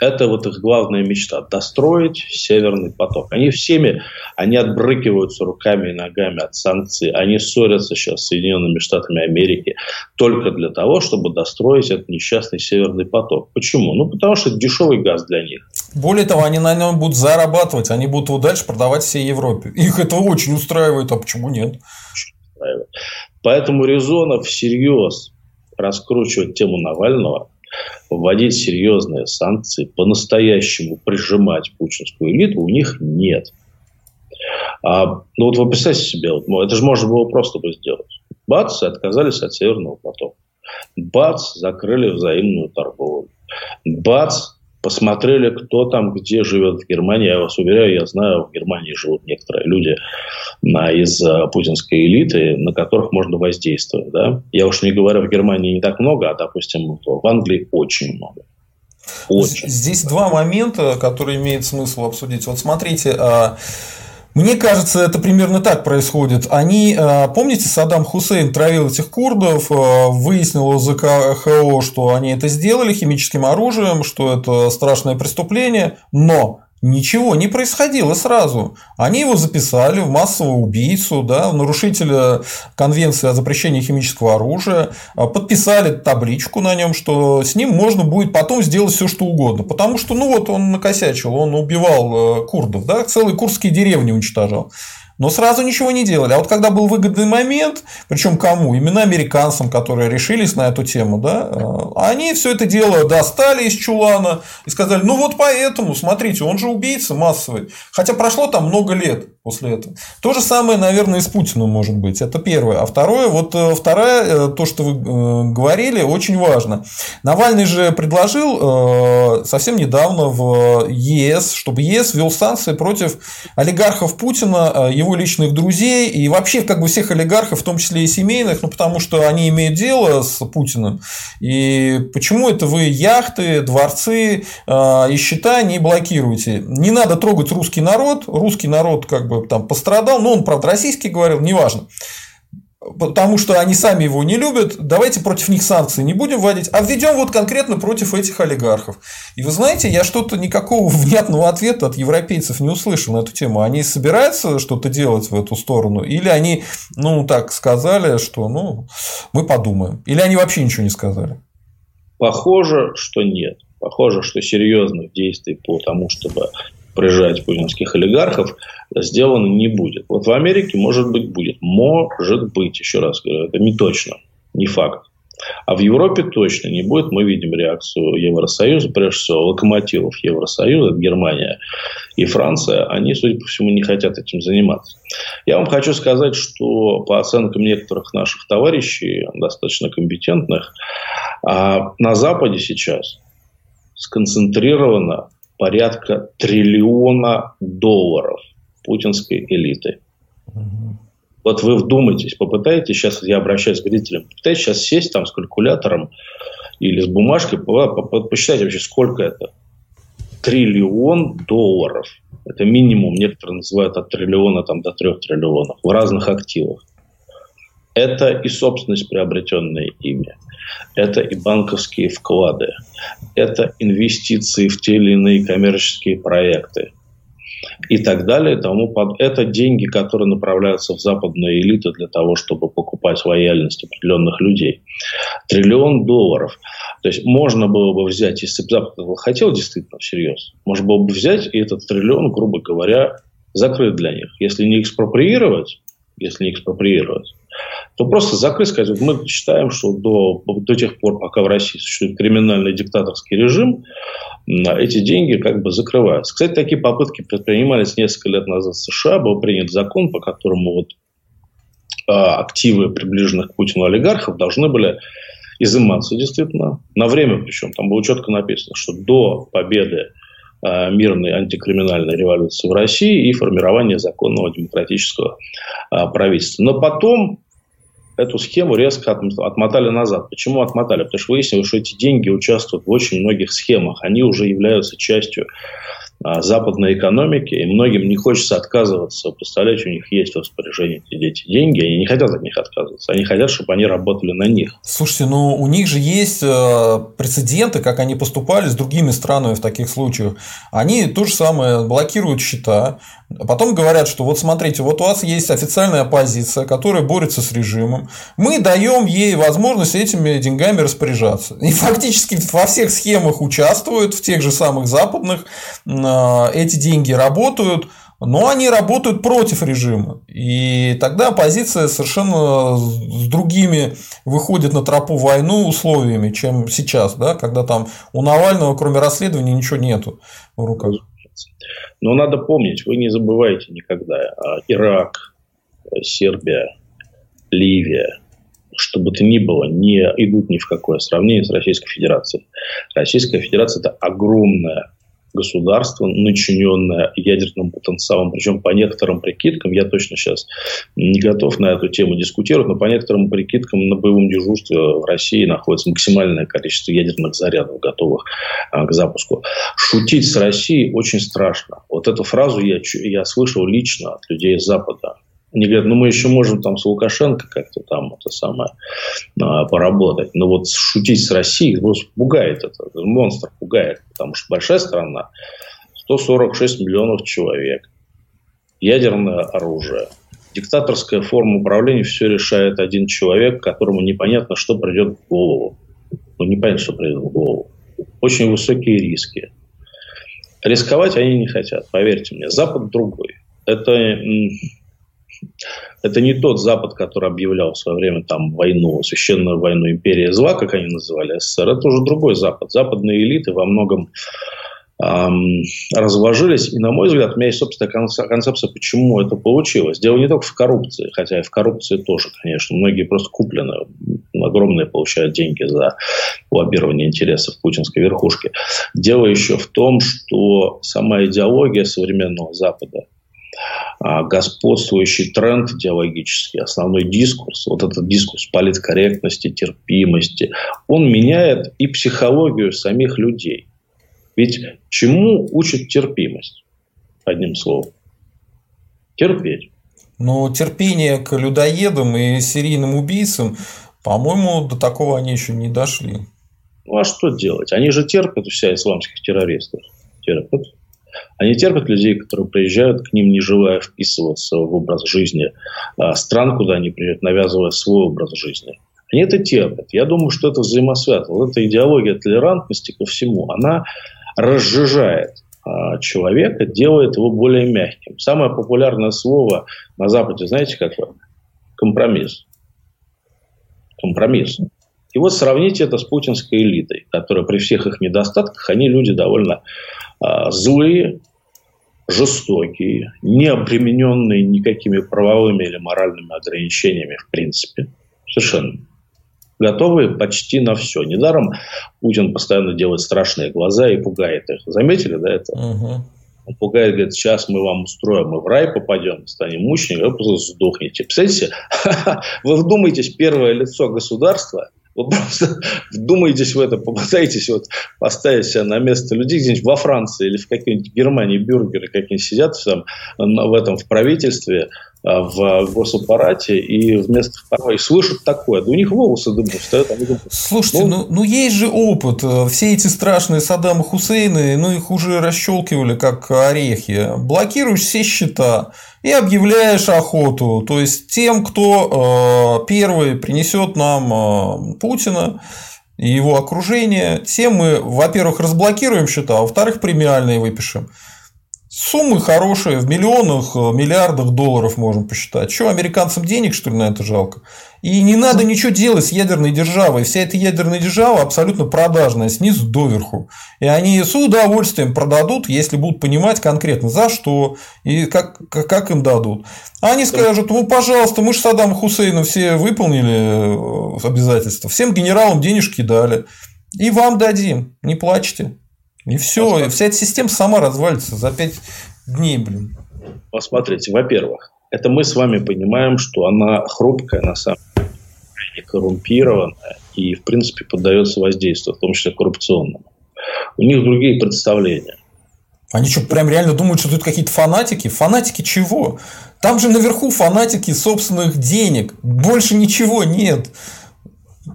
Это вот их главная мечта – достроить Северный поток. Они всеми, они отбрыкиваются руками и ногами от санкций. Они ссорятся сейчас с Соединенными Штатами Америки только для того, чтобы достроить этот несчастный Северный поток. Почему? Ну, потому что это дешевый газ для них. Более того, они на нем будут зарабатывать, они будут его дальше продавать всей Европе. Их это очень устраивает, а почему нет? Поэтому Резонов всерьез раскручивать тему Навального – вводить серьезные санкции, по-настоящему прижимать путинскую элиту у них нет. А, ну вот вы представьте себе, вот, ну, это же можно было просто бы сделать. Бац, отказались от Северного потока. Бац, закрыли взаимную торговлю. Бац, посмотрели, кто там где живет в Германии. Я вас уверяю, я знаю, в Германии живут некоторые люди на, из а, путинской элиты, на которых можно воздействовать. Да? Я уж не говорю, в Германии не так много, а, допустим, в Англии очень много. Очень. Здесь два момента, которые имеет смысл обсудить. Вот смотрите, а, Мне кажется, это примерно так происходит. Они, э, помните, Саддам Хусейн травил этих курдов, э, выяснил из ЗКХО, что они это сделали химическим оружием, что это страшное преступление, но Ничего не происходило сразу. Они его записали в массового убийцу, да, в нарушителя Конвенции о запрещении химического оружия, а, подписали табличку на нем, что с ним можно будет потом сделать все, что угодно. Потому что, ну вот, он накосячил, он убивал э, курдов, да, целые курдские деревни уничтожал но сразу ничего не делали. А вот когда был выгодный момент, причем кому? Именно американцам, которые решились на эту тему, да, э, они все это дело достали из чулана и сказали, ну вот поэтому, смотрите, он же убийца массовый. Хотя прошло там много лет после этого. То же самое, наверное, и с Путиным может быть. Это первое. А второе, вот э, второе, э, то, что вы говорили, очень важно. Навальный же предложил совсем недавно в ЕС, чтобы ЕС ввел санкции против олигархов Путина, его его личных друзей и вообще как бы всех олигархов, в том числе и семейных, ну потому что они имеют дело с Путиным. И почему это вы яхты, дворцы э, и счета не блокируете? Не надо трогать русский народ. Русский народ как бы там пострадал, но он, правда, российский говорил, неважно потому что они сами его не любят, давайте против них санкции не будем вводить, а введем вот конкретно против этих олигархов. И вы знаете, я что-то никакого внятного ответа от европейцев не услышал на эту тему. Они собираются что-то делать в эту сторону? Или они, ну, так сказали, что, ну, мы подумаем? Или они вообще ничего не сказали? Похоже, что нет. Похоже, что серьезных действий по тому, чтобы прижать путинских олигархов, сделано не будет. Вот в Америке, может быть, будет. Может быть, еще раз говорю, это не точно, не факт. А в Европе точно не будет. Мы видим реакцию Евросоюза, прежде всего локомотивов Евросоюза, Германия и Франция. Они, судя по всему, не хотят этим заниматься. Я вам хочу сказать, что по оценкам некоторых наших товарищей, достаточно компетентных, а, на Западе сейчас сконцентрировано порядка триллиона долларов путинской элиты. Угу. Вот вы вдумайтесь, попытайтесь, сейчас я обращаюсь к зрителям, попытайтесь сейчас сесть там с калькулятором или с бумажкой, посчитайте вообще, сколько это. Триллион долларов. Это минимум, некоторые называют от триллиона там, до трех триллионов в разных активах. Это и собственность, приобретенная ими. Это и банковские вклады. Это инвестиции в те или иные коммерческие проекты и так далее. Тому под... Это деньги, которые направляются в западную элиту для того, чтобы покупать лояльность определенных людей. Триллион долларов. То есть можно было бы взять, если бы Запад хотел действительно всерьез, можно было бы взять и этот триллион, грубо говоря, закрыть для них. Если не экспроприировать, если не экспроприировать, то просто закрыть, сказать, мы считаем, что до, до тех пор, пока в России существует криминальный диктаторский режим, эти деньги как бы закрываются. Кстати, такие попытки предпринимались несколько лет назад в США. Был принят закон, по которому вот а, активы приближенных к Путину олигархов должны были изыматься действительно на время, причем там было четко написано, что до победы а, мирной антикриминальной революции в России и формирования законного демократического а, правительства. Но потом эту схему резко отмотали назад. Почему отмотали? Потому что выяснилось, что эти деньги участвуют в очень многих схемах. Они уже являются частью западной экономики, и многим не хочется отказываться. Представляете, у них есть в распоряжении эти деньги, они не хотят от них отказываться, они хотят, чтобы они работали на них. Слушайте, ну у них же есть э, прецеденты, как они поступали с другими странами в таких случаях. Они то же самое блокируют счета, потом говорят, что вот смотрите, вот у вас есть официальная оппозиция, которая борется с режимом, мы даем ей возможность этими деньгами распоряжаться. И фактически во всех схемах участвуют, в тех же самых западных, эти деньги работают, но они работают против режима. И тогда оппозиция совершенно с другими выходит на тропу войну условиями, чем сейчас, да, когда там у Навального, кроме расследования, ничего нету в руках. Но надо помнить, вы не забывайте никогда, а, Ирак, Сербия, Ливия, что бы то ни было, не идут ни в какое сравнение с Российской Федерацией. Российская Федерация – это огромная государство, начиненное ядерным потенциалом, причем по некоторым прикидкам, я точно сейчас не готов на эту тему дискутировать, но по некоторым прикидкам на боевом дежурстве в России находится максимальное количество ядерных зарядов, готовых а, к запуску. Шутить с Россией очень страшно. Вот эту фразу я, я слышал лично от людей из Запада. Они говорят, ну мы еще можем там с Лукашенко как-то там это самое а, поработать. Но вот шутить с Россией просто пугает это. Монстр пугает. Потому что большая страна, 146 миллионов человек, ядерное оружие, диктаторская форма управления, все решает один человек, которому непонятно, что придет в голову. Ну, непонятно, что придет в голову. Очень высокие риски. Рисковать они не хотят, поверьте мне. Запад другой. Это это не тот Запад, который объявлял в свое время там войну, священную войну империи зла, как они называли СССР. Это уже другой Запад. Западные элиты во многом эм, разложились. И, на мой взгляд, у меня есть собственная концепция, почему это получилось. Дело не только в коррупции, хотя и в коррупции тоже, конечно. Многие просто куплены, огромные получают деньги за лоббирование интересов путинской верхушки. Дело еще в том, что сама идеология современного Запада – господствующий тренд идеологический, основной дискурс, вот этот дискурс политкорректности, терпимости, он меняет и психологию самих людей. Ведь чему учит терпимость? Одним словом. Терпеть. Но терпение к людоедам и серийным убийцам, по-моему, до такого они еще не дошли. Ну а что делать? Они же терпят у себя исламских террористов. Терпят. Они терпят людей, которые приезжают к ним, не желая вписываться в образ жизни а, стран, куда они приезжают, навязывая свой образ жизни. Они это терпят. Я думаю, что это взаимосвязано. Вот эта идеология толерантности ко всему, она разжижает а, человека, делает его более мягким. Самое популярное слово на Западе, знаете, какое? Компромисс. Компромисс. И вот сравните это с путинской элитой, которая при всех их недостатках, они люди довольно злые, жестокие, не обремененные никакими правовыми или моральными ограничениями в принципе. Совершенно. Готовые почти на все. Недаром Путин постоянно делает страшные глаза и пугает их. Заметили, да, это? Угу. Он пугает, говорит, сейчас мы вам устроим, мы в рай попадем, станем мучениками, вы просто сдохнете. Представляете, вы вдумайтесь, первое лицо государства вот просто вдумайтесь в это, попытайтесь вот поставить себя на место людей где-нибудь во Франции или в какой-нибудь Германии бюргеры какие-нибудь сидят там, в этом в правительстве, в госаппарате и вместо второй слышат такое. Да у них волосы дыбом встают. Они думают, Слушайте, ну, ну, ну есть же опыт. Все эти страшные Саддамы Хусейны, ну их уже расщелкивали как орехи. Блокируешь все счета и объявляешь охоту. То есть тем, кто э, первый принесет нам э, Путина и его окружение, тем мы, во-первых, разблокируем счета, а во-вторых, премиальные выпишем. Суммы хорошие, в миллионах, э, миллиардах долларов можем посчитать. Что, американцам денег, что ли, на это жалко? И не надо ничего делать с ядерной державой. Вся эта ядерная держава абсолютно продажная, снизу доверху. И они с удовольствием продадут, если будут понимать конкретно, за что и как, как им дадут. Они скажут, ну, пожалуйста, мы же Саддам Хусейна все выполнили э, обязательства, всем генералам денежки дали. И вам дадим, не плачьте. И все, и вся эта система сама развалится за пять дней, блин. Посмотрите, во-первых, это мы с вами понимаем, что она хрупкая, на самом деле, коррумпированная и, в принципе, поддается воздействию, в том числе коррупционному. У них другие представления. Они что, прям реально думают, что тут какие-то фанатики? Фанатики чего? Там же наверху фанатики собственных денег. Больше ничего нет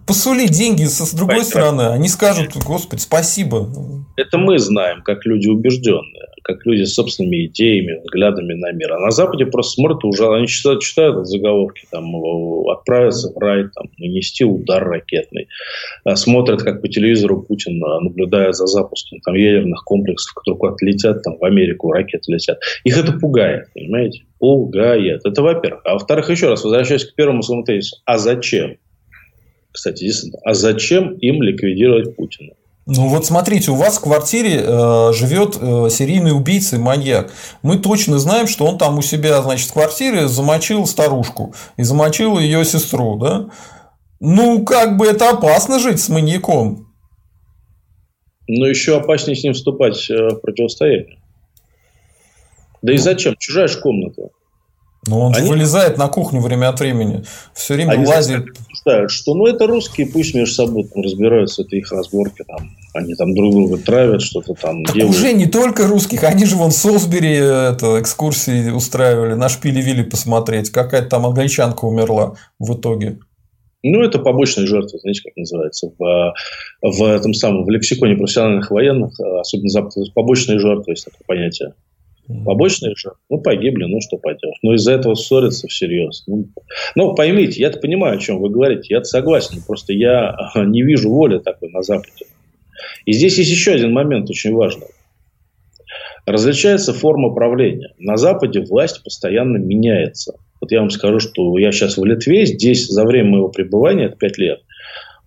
посули деньги с другой Поэтому... стороны, они скажут, господи, спасибо. Это мы знаем, как люди убежденные, как люди с собственными идеями, взглядами на мир. А на Западе просто смотрят уже, они читают, читают заголовки, там, отправиться в рай, там, нанести удар ракетный. А смотрят, как по телевизору Путин наблюдает за запуском там, ядерных комплексов, которые куда-то летят, там, в Америку ракеты летят. Их это пугает, понимаете? Пугает. Это во-первых. А во-вторых, еще раз, возвращаясь к первому своему тезису. А зачем? Кстати, действительно, а зачем им ликвидировать Путина? Ну вот смотрите, у вас в квартире э, живет э, серийный убийца и маньяк. Мы точно знаем, что он там у себя, значит, в квартире замочил старушку и замочил ее сестру, да? Ну, как бы это опасно жить с маньяком. Но еще опаснее с ним вступать э, в противостояние. Да и зачем? Чужая же комната. Ну, он они... вылезает на кухню время от времени. Все время они лазит. Считают, что ну это русские, пусть между собой там разбираются, это их разборки. Там. Они там друг друга травят, что-то там так делают. уже не только русских, они же вон в Солсбери это, экскурсии устраивали, на шпили-вилли посмотреть. Какая-то там англичанка умерла в итоге. Ну, это побочные жертвы, знаете, как называется, в, в этом самом, в лексиконе профессиональных военных, особенно западных, побочные жертвы, есть такое понятие. Побочные же, ну, погибли, ну, что поделать. Но из-за этого ссорятся всерьез. Ну, ну поймите, я-то понимаю, о чем вы говорите, я согласен, просто я не вижу воли такой на Западе. И здесь есть еще один момент очень важный. Различается форма правления. На Западе власть постоянно меняется. Вот я вам скажу, что я сейчас в Литве, здесь за время моего пребывания, это 5 лет,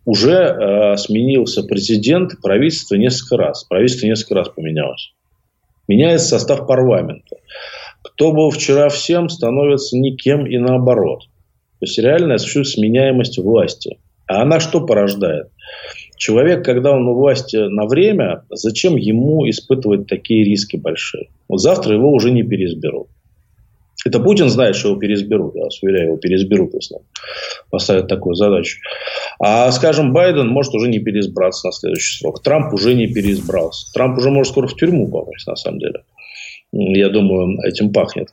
уже э, сменился президент, правительство несколько раз. Правительство несколько раз поменялось меняется состав парламента. Кто был вчера всем, становится никем и наоборот. То есть реально существует сменяемость власти. А она что порождает? Человек, когда он у власти на время, зачем ему испытывать такие риски большие? Вот завтра его уже не переизберут. Это Путин знает, что его переизберут. Я вас уверяю, его переизберут, если поставят такую задачу. А, скажем, Байден может уже не переизбраться на следующий срок. Трамп уже не переизбрался. Трамп уже может скоро в тюрьму попасть, на самом деле. Я думаю, этим пахнет.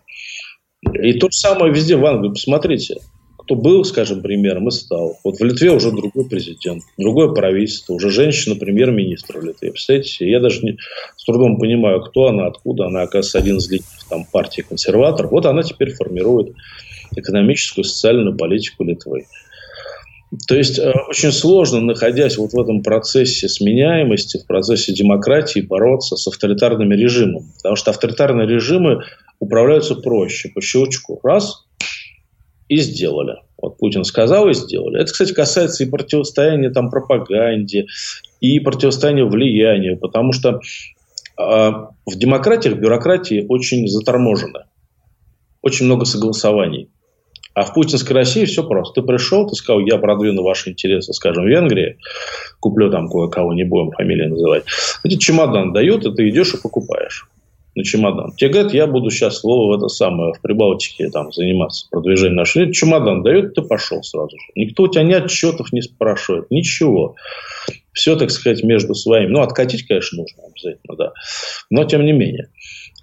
И то же самое везде в Англии. Посмотрите кто был, скажем, премьером и стал. Вот в Литве уже другой президент, другое правительство, уже женщина премьер-министр в Литве. Представляете, я даже не, с трудом понимаю, кто она, откуда она, оказывается, один из лидеров там, партии консерватор. Вот она теперь формирует экономическую, социальную политику Литвы. То есть э, очень сложно, находясь вот в этом процессе сменяемости, в процессе демократии, бороться с авторитарными режимами. Потому что авторитарные режимы управляются проще, по щелчку. Раз, и сделали. Вот Путин сказал и сделали. Это, кстати, касается и противостояния там пропаганде, и противостояния влиянию, потому что э, в демократиях, бюрократии очень заторможено. Очень много согласований. А в путинской России все просто. Ты пришел, ты сказал, я продвину ваши интересы, скажем, в Венгрии, куплю там кое-кого, не будем фамилии называть. Эти чемодан дают, и ты идешь и покупаешь на чемодан. Тебе говорят, я буду сейчас слово в это самое, в Прибалтике там заниматься продвижением нашего. Чемодан дает, ты пошел сразу же. Никто у тебя ни отчетов не спрашивает, ничего. Все, так сказать, между своими. Ну, откатить, конечно, нужно обязательно, да. Но тем не менее.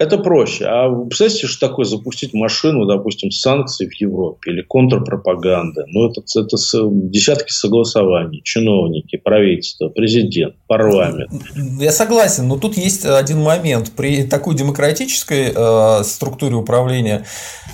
Это проще. А вы представляете, что такое запустить машину, допустим, санкций в Европе или контрпропаганды? Ну, это, это десятки согласований, чиновники, правительство, президент, парламент. Я согласен, но тут есть один момент. При такой демократической э, структуре управления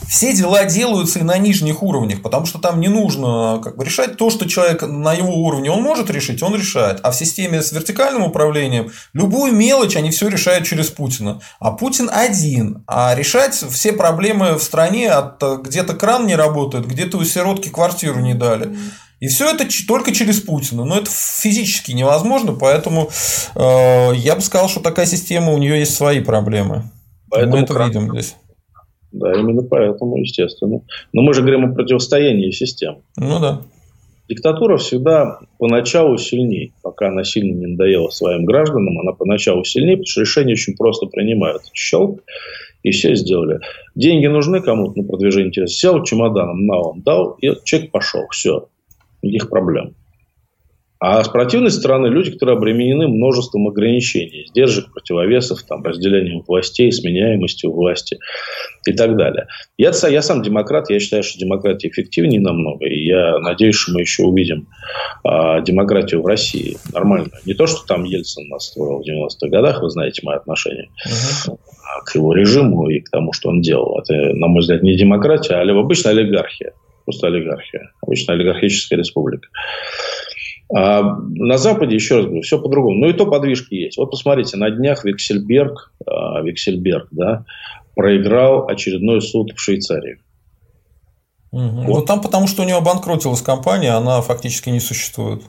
все дела делаются и на нижних уровнях, потому что там не нужно как бы, решать то, что человек на его уровне он может решить, он решает. А в системе с вертикальным управлением любую мелочь они все решают через Путина. А Путин один, а решать все проблемы в стране от где-то кран не работает, где-то у сиротки квартиру не дали. И все это только через Путина. Но это физически невозможно, поэтому э, я бы сказал, что такая система, у нее есть свои проблемы. Поэтому Мы это кран... видим здесь. Да, именно поэтому, естественно. Но мы же говорим о противостоянии систем. Ну да. Диктатура всегда поначалу сильнее. Пока она сильно не надоела своим гражданам, она поначалу сильнее, потому что решения очень просто принимают. Щелк, и все сделали. Деньги нужны кому-то на продвижение интереса. Сел чемоданом, на он дал, и человек пошел. Все. Никаких проблем. А с противной стороны люди, которые обременены множеством ограничений, сдержек, противовесов, там, разделением властей, сменяемостью власти и так далее. Я, я сам демократ, я считаю, что демократия эффективнее намного, и я надеюсь, что мы еще увидим а, демократию в России нормально. Не то, что там Ельцин нас строил в 90-х годах, вы знаете мои отношения uh-huh. к его режиму и к тому, что он делал. Это, на мой взгляд, не демократия, а обычная олигархия. Просто олигархия. Обычная олигархическая республика. А на Западе, еще раз говорю, все по-другому. Ну и то подвижки есть. Вот посмотрите, на днях Виксельберг, а, Виксельберг да, проиграл очередной суд в Швейцарии. Угу. Вот. Ну там потому, что у него обанкротилась компания, она фактически не существует.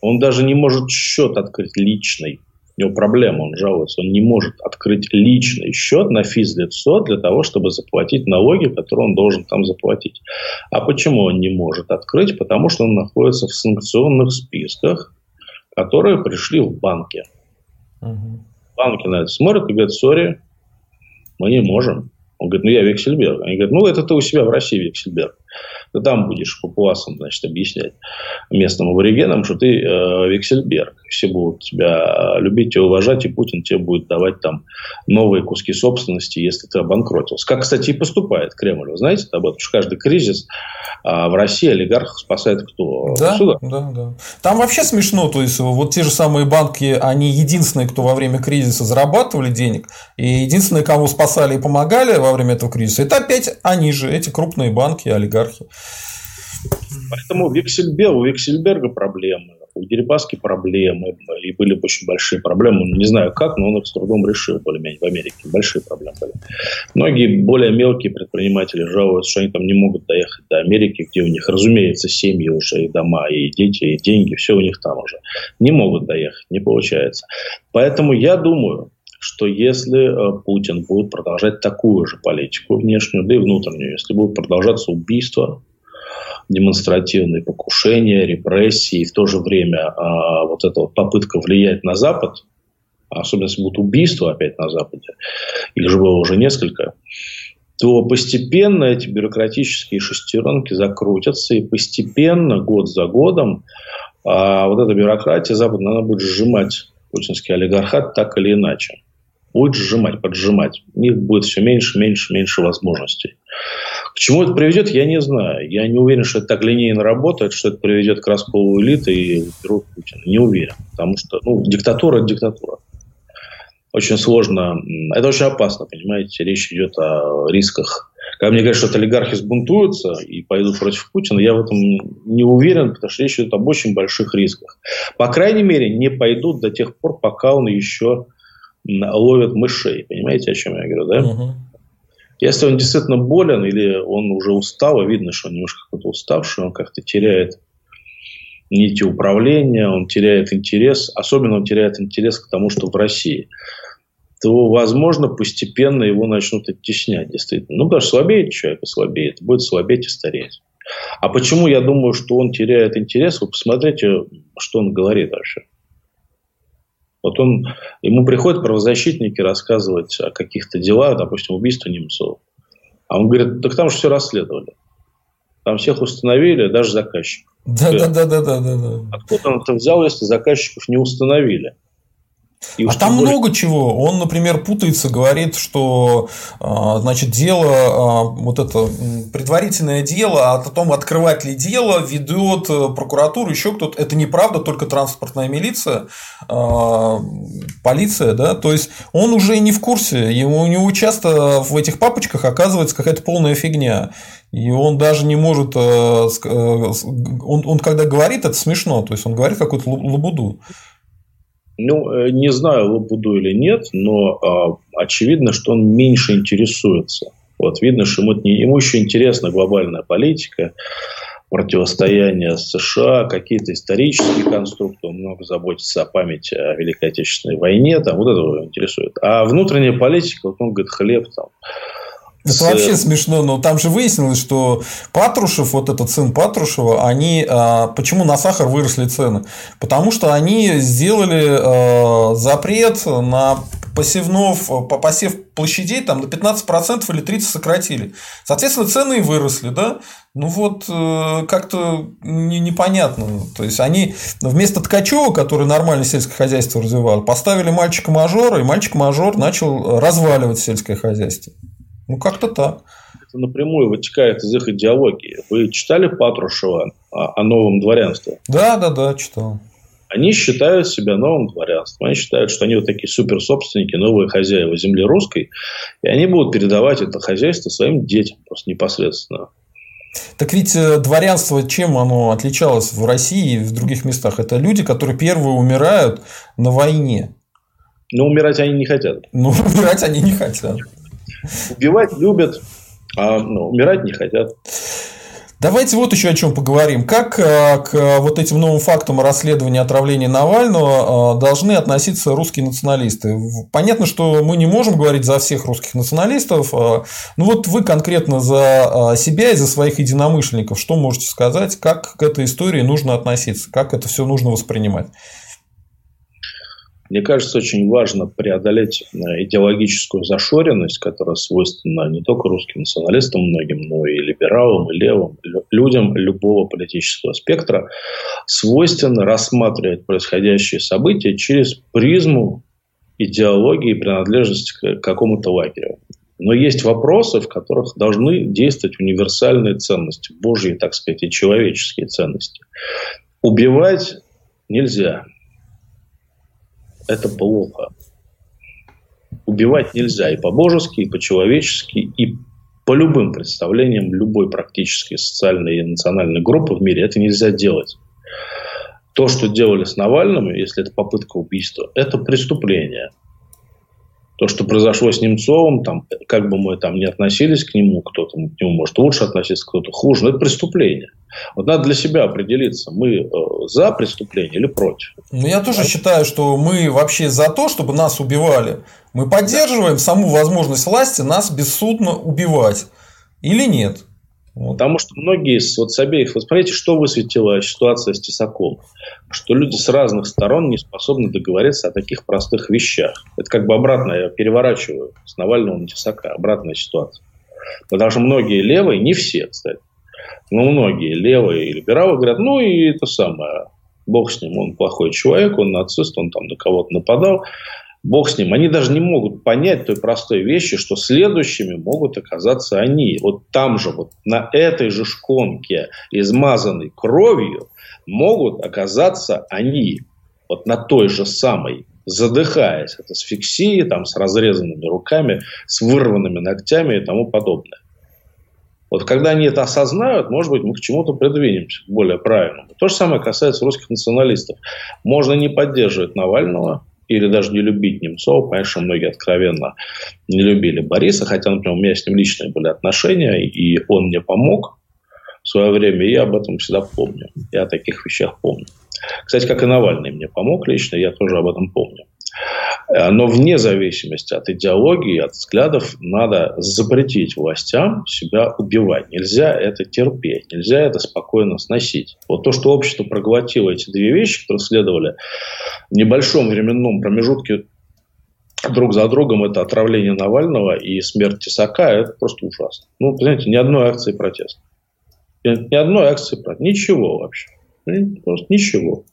Он даже не может счет открыть личный у него проблема, он жалуется, он не может открыть личный счет на физлицо для того, чтобы заплатить налоги, которые он должен там заплатить. А почему он не может открыть? Потому что он находится в санкционных списках, которые пришли в банке. Угу. Банки на это смотрят и говорят, сори, мы не можем. Он говорит, ну я Вексельберг. Они говорят, ну это ты у себя в России Вексельберг. Ты там будешь папуасам, значит, объяснять местным аборигенам, что ты э, Вексельберг. Все будут тебя любить и уважать, и Путин тебе будет давать там новые куски собственности, если ты обанкротился. Как, кстати, и поступает Кремль. Вы знаете об этом, что каждый кризис а в России олигархов спасает кто? Да, Сюда. да, да. Там вообще смешно, то есть вот те же самые банки, они единственные, кто во время кризиса зарабатывали денег, и единственные, кому спасали и помогали во время этого кризиса, это опять они же, эти крупные банки, олигархи. Поэтому Виксельберг, у Виксельберга проблемы, у Дерибаски проблемы, и были очень большие проблемы. Не знаю как, но он их с трудом решил более-менее в Америке. Большие проблемы были. Многие более мелкие предприниматели жалуются, что они там не могут доехать до Америки, где у них, разумеется, семьи уже, и дома, и дети, и деньги, все у них там уже. Не могут доехать, не получается. Поэтому я думаю, что если э, Путин будет продолжать такую же политику внешнюю, да и внутреннюю, если будут продолжаться убийства, демонстративные покушения, репрессии, и в то же время а, вот эта вот попытка влиять на Запад, особенно если будут убийства опять на Западе, их же было уже несколько, то постепенно эти бюрократические шестеренки закрутятся, и постепенно, год за годом, а вот эта бюрократия западная, она будет сжимать путинский олигархат так или иначе. Будет сжимать, поджимать. У них будет все меньше, меньше, меньше возможностей. К чему это приведет, я не знаю. Я не уверен, что это так линейно работает, что это приведет к расколу элиты и уберут Путина. Не уверен. Потому что ну, диктатура – это диктатура. Очень сложно. Это очень опасно, понимаете. Речь идет о рисках. Когда мне говорят, что олигархи сбунтуются и пойдут против Путина, я в этом не уверен, потому что речь идет об очень больших рисках. По крайней мере, не пойдут до тех пор, пока он еще ловит мышей. Понимаете, о чем я говорю, да? Угу. Если он действительно болен или он уже устал, видно, что он немножко какой-то уставший, он как-то теряет нити управления, он теряет интерес, особенно он теряет интерес к тому, что в России, то, возможно, постепенно его начнут оттеснять, действительно. Ну, потому что слабеет человек и слабеет, будет слабеть и стареть. А почему я думаю, что он теряет интерес? Вы посмотрите, что он говорит вообще. Вот он, ему приходят правозащитники рассказывать о каких-то делах, допустим, убийство Немцова. А он говорит, так там же все расследовали. Там всех установили, даже заказчиков. Да, да, да, да, да, да. Откуда он это взял, если заказчиков не установили? И а там более... много чего. Он, например, путается, говорит, что а, значит, дело, а, вот это предварительное дело, а потом открывать ли дело ведет э, прокуратура, еще кто-то. Это неправда, только транспортная милиция, полиция, да. То есть он уже не в курсе. Ему, у него часто в этих папочках оказывается какая-то полная фигня. И он даже не может, э, э, он, он когда говорит, это смешно, то есть он говорит какую-то лабуду. Ну, э, не знаю, Лабуду или нет, но а, очевидно, что он меньше интересуется. Вот видно, что ему, ему еще интересна глобальная политика, противостояние с США, какие-то исторические конструкты, он много заботится о памяти о Великой Отечественной войне, там, вот это его интересует. А внутренняя политика, вот он говорит, хлеб там, это вообще смешно, но там же выяснилось, что Патрушев, вот этот сын Патрушева, они а, почему на сахар выросли цены? Потому что они сделали а, запрет на посевнов, по посев площадей там на 15% или 30% сократили. Соответственно, цены и выросли, да? Ну вот э, как-то не, непонятно. То есть они вместо Ткачева, который нормально сельское хозяйство развивал, поставили мальчика-мажора, и мальчик-мажор начал разваливать сельское хозяйство. Ну, как-то так. Это напрямую вытекает из их идеологии. Вы читали Патрушева о, о новом дворянстве? Да, да, да, читал. Они считают себя новым дворянством. Они считают, что они вот такие суперсобственники, новые хозяева земли русской. И они будут передавать это хозяйство своим детям просто непосредственно. Так ведь э, дворянство, чем оно отличалось в России и в других местах? Это люди, которые первые умирают на войне. Но умирать они не хотят. Ну, умирать они не хотят. Убивать любят, а ну, умирать не хотят. Давайте вот еще о чем поговорим. Как э, к вот этим новым фактам расследования отравления Навального э, должны относиться русские националисты? Понятно, что мы не можем говорить за всех русских националистов. Э, ну вот вы конкретно за себя и за своих единомышленников что можете сказать? Как к этой истории нужно относиться? Как это все нужно воспринимать? Мне кажется, очень важно преодолеть э, идеологическую зашоренность, которая свойственна не только русским националистам многим, но и либералам, и левым, людям любого политического спектра. Свойственно рассматривать происходящие события через призму идеологии и принадлежности к какому-то лагерю. Но есть вопросы, в которых должны действовать универсальные ценности, божьи, так сказать, и человеческие ценности. Убивать нельзя. Это плохо. Убивать нельзя и по-божески, и по-человечески, и по любым представлениям любой практически социальной и национальной группы в мире это нельзя делать. То, что делали с Навальным, если это попытка убийства, это преступление – то, что произошло с Немцовым, там, как бы мы там не относились к нему, кто-то к нему может лучше относиться, кто-то хуже, но это преступление. Вот надо для себя определиться, мы э, за преступление или против. Ну, я тоже а? считаю, что мы вообще за то, чтобы нас убивали. Мы поддерживаем саму возможность власти нас бессудно убивать. Или нет? Потому что многие вот с обеих... Вот смотрите, что высветила ситуация с Тесаком. Что люди с разных сторон не способны договориться о таких простых вещах. Это как бы обратно, я переворачиваю с Навального на Тесака. Обратная ситуация. Потому что многие левые, не все, кстати, но многие левые и либералы говорят, ну и это самое, бог с ним, он плохой человек, он нацист, он там на кого-то нападал. Бог с ним. Они даже не могут понять той простой вещи, что следующими могут оказаться они. Вот там же, вот на этой же шконке, измазанной кровью, могут оказаться они. Вот на той же самой задыхаясь от асфиксии, там, с разрезанными руками, с вырванными ногтями и тому подобное. Вот когда они это осознают, может быть, мы к чему-то придвинемся, более правильному. То же самое касается русских националистов. Можно не поддерживать Навального, или даже не любить Немцова. Конечно, многие откровенно не любили Бориса, хотя, например, у меня с ним личные были отношения, и он мне помог в свое время, и я об этом всегда помню. Я о таких вещах помню. Кстати, как и Навальный мне помог лично, я тоже об этом помню. Но вне зависимости от идеологии, от взглядов, надо запретить властям себя убивать. Нельзя это терпеть, нельзя это спокойно сносить. Вот то, что общество проглотило эти две вещи, которые следовали в небольшом временном промежутке друг за другом, это отравление Навального и смерть Тесака, это просто ужасно. Ну, знаете, ни одной акции протеста. Ни одной акции протеста. Ничего вообще. Просто ничего.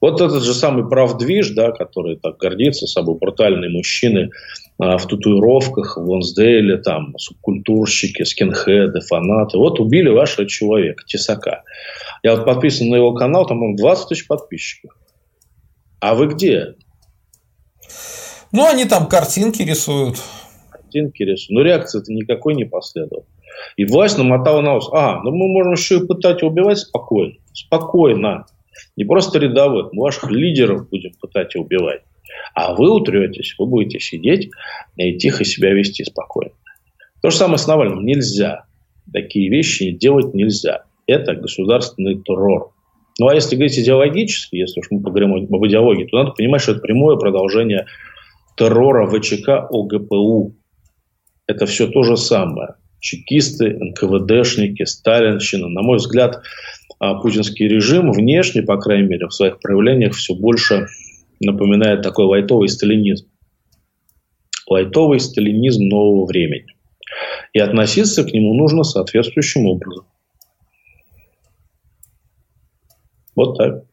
Вот этот же самый правдвиж, да, который так гордится собой, брутальные мужчины а, в татуировках, в Лонсдейле, там, субкультурщики, скинхеды, фанаты. Вот убили вашего человека, Тесака. Я вот подписан на его канал, там, по 20 тысяч подписчиков. А вы где? Ну, они там картинки рисуют. Картинки рисуют. Но реакции-то никакой не последовало. И власть намотала на ус. А, ну мы можем еще и пытать убивать спокойно. Спокойно. Не просто рядовых, мы ваших лидеров будем пытать и убивать. А вы утретесь, вы будете сидеть и тихо себя вести спокойно. То же самое с Навальным. Нельзя. Такие вещи делать нельзя. Это государственный террор. Ну, а если говорить идеологически, если уж мы поговорим об идеологии, то надо понимать, что это прямое продолжение террора ВЧК ОГПУ. Это все то же самое. Чекисты, НКВДшники, Сталинщина. На мой взгляд, путинский режим внешне, по крайней мере, в своих проявлениях все больше напоминает такой лайтовый сталинизм. Лайтовый сталинизм нового времени. И относиться к нему нужно соответствующим образом. Вот так.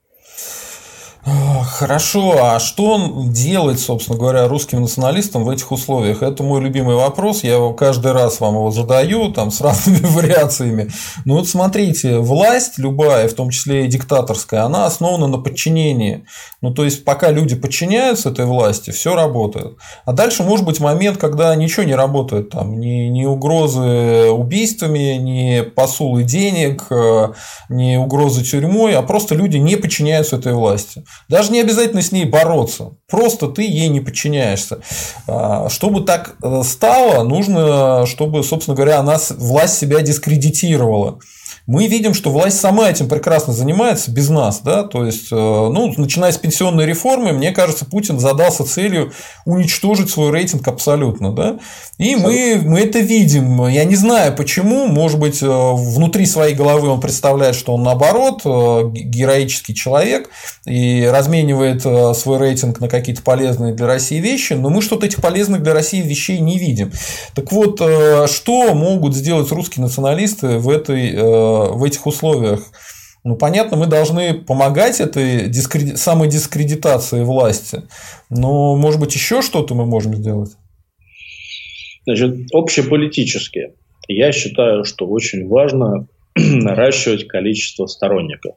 Хорошо, а что он делает, собственно говоря, русским националистам в этих условиях? Это мой любимый вопрос, я его каждый раз вам его задаю, там, с разными вариациями. Ну вот смотрите, власть любая, в том числе и диктаторская, она основана на подчинении. Ну то есть, пока люди подчиняются этой власти, все работает. А дальше может быть момент, когда ничего не работает, там, ни, ни угрозы убийствами, ни посулы денег, э, ни угрозы тюрьмой, а просто люди не подчиняются этой власти. Даже не обязательно с ней бороться. Просто ты ей не подчиняешься. А, чтобы так э, стало, нужно, чтобы, собственно говоря, она, власть себя дискредитировала. Мы видим, что власть сама этим прекрасно занимается без нас, да, то есть, э, ну, начиная с пенсионной реформы, мне кажется, Путин задался целью уничтожить свой рейтинг абсолютно, да, и мы, мы это видим. Я не знаю, почему, может быть, э, внутри своей головы он представляет, что он наоборот э, героический человек и разменивает свой рейтинг на какие-то полезные для России вещи, но мы что-то этих полезных для России вещей не видим. Так вот, что могут сделать русские националисты в этой в этих условиях. Ну, понятно, мы должны помогать этой дискреди... самодискредитации власти, но, может быть, еще что-то мы можем сделать? Значит, общеполитически. Я считаю, что очень важно наращивать количество сторонников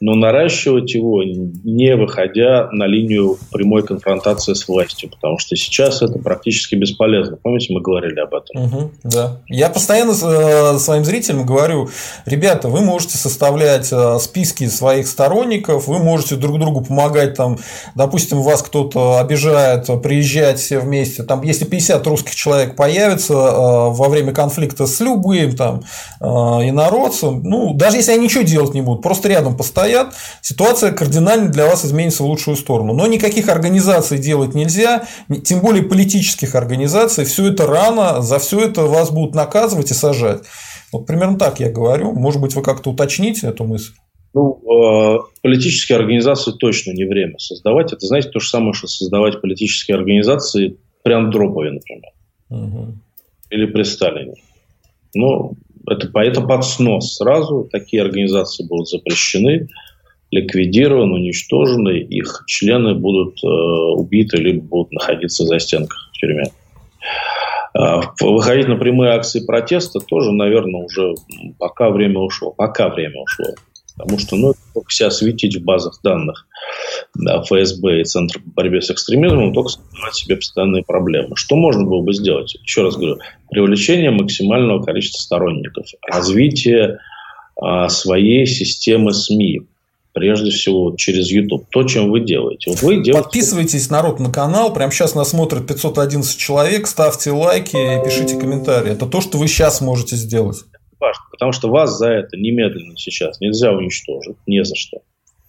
но наращивать его, не выходя на линию прямой конфронтации с властью, потому что сейчас это практически бесполезно. Помните, мы говорили об этом? Угу, да. Я постоянно э, своим зрителям говорю, ребята, вы можете составлять э, списки своих сторонников, вы можете друг другу помогать, там, допустим, вас кто-то обижает, приезжать все вместе, там, если 50 русских человек появится э, во время конфликта с любым там инородцем, ну, даже если они ничего делать не будут, просто рядом постоять, стоят, ситуация кардинально для вас изменится в лучшую сторону. Но никаких организаций делать нельзя, тем более политических организаций. Все это рано, за все это вас будут наказывать и сажать. Вот примерно так я говорю. Может быть, вы как-то уточните эту мысль? Ну, э, политические организации точно не время создавать. Это, знаете, то же самое, что создавать политические организации прям Дропове, например. Угу. Или при Сталине. Ну, это, это под снос сразу. Такие организации будут запрещены, ликвидированы, уничтожены. Их члены будут э, убиты либо будут находиться за стенках в тюрьме. Э, выходить на прямые акции протеста тоже, наверное, уже пока время ушло. Пока время ушло. Потому что ну, только себя светить в базах данных да, ФСБ и Центра по борьбе с экстремизмом, только создавать себе постоянные проблемы. Что можно было бы сделать? Еще раз говорю, привлечение максимального количества сторонников, развитие а, своей системы СМИ, прежде всего через YouTube. То, чем вы делаете. Вот вы делаете... Подписывайтесь, народ, на канал. Прямо сейчас нас смотрит 511 человек. Ставьте лайки и пишите комментарии. Это то, что вы сейчас можете сделать важно, потому что вас за это немедленно сейчас нельзя уничтожить, не за что.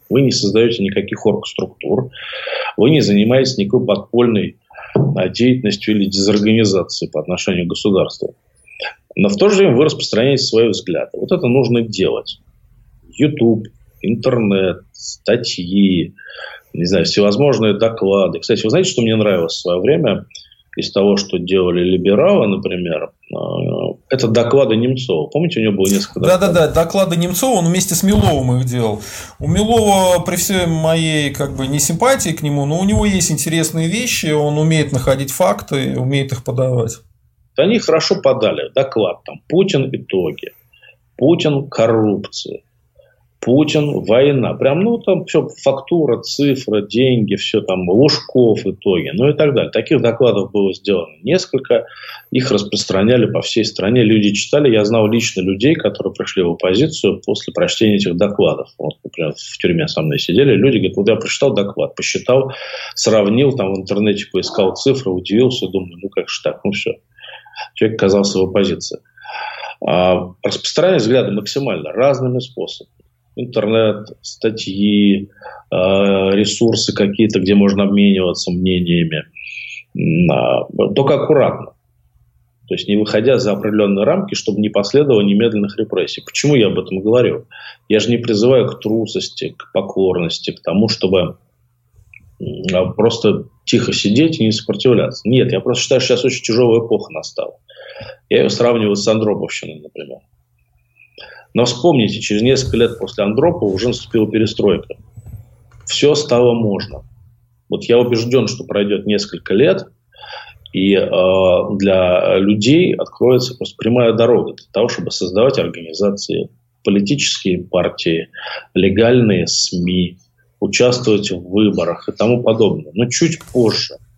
Вы не создаете никаких оргструктур, вы не занимаетесь никакой подпольной а, деятельностью или дезорганизацией по отношению к государству. Но в то же время вы распространяете свои взгляды. Вот это нужно делать. YouTube, интернет, статьи, не знаю, всевозможные доклады. Кстати, вы знаете, что мне нравилось в свое время? из того, что делали либералы, например, э, это доклады Немцова. Помните, у него было несколько докладов? Да-да-да, доклады Немцова, он вместе с Миловым их делал. У Милова, при всей моей как бы не симпатии к нему, но у него есть интересные вещи, он умеет находить факты, умеет их подавать. Они хорошо подали доклад, там, Путин итоги, Путин коррупция, Путин, война. Прям, ну, там все, фактура, цифра, деньги, все там, Лужков итоги, ну и так далее. Таких докладов было сделано несколько. Их распространяли по всей стране. Люди читали. Я знал лично людей, которые пришли в оппозицию после прочтения этих докладов. Вот, например, в тюрьме со мной сидели. Люди говорят, вот я прочитал доклад, посчитал, сравнил, там в интернете поискал цифры, удивился, думаю, ну как же так, ну все. Человек оказался в оппозиции. А, распространять взгляды максимально разными способами интернет, статьи, э, ресурсы какие-то, где можно обмениваться мнениями. А, только аккуратно. То есть не выходя за определенные рамки, чтобы не последовало немедленных репрессий. Почему я об этом говорю? Я же не призываю к трусости, к покорности, к тому, чтобы а, просто тихо сидеть и не сопротивляться. Нет, я просто считаю, что сейчас очень тяжелая эпоха настала. Я ее сравниваю с Андроповщиной, например. Но вспомните, через несколько лет после Андропова уже наступила перестройка. Все стало можно. Вот я убежден, что пройдет несколько лет, и э, для людей откроется просто прямая дорога для того, чтобы создавать организации, политические партии, легальные СМИ, участвовать в выборах и тому подобное. Но чуть позже –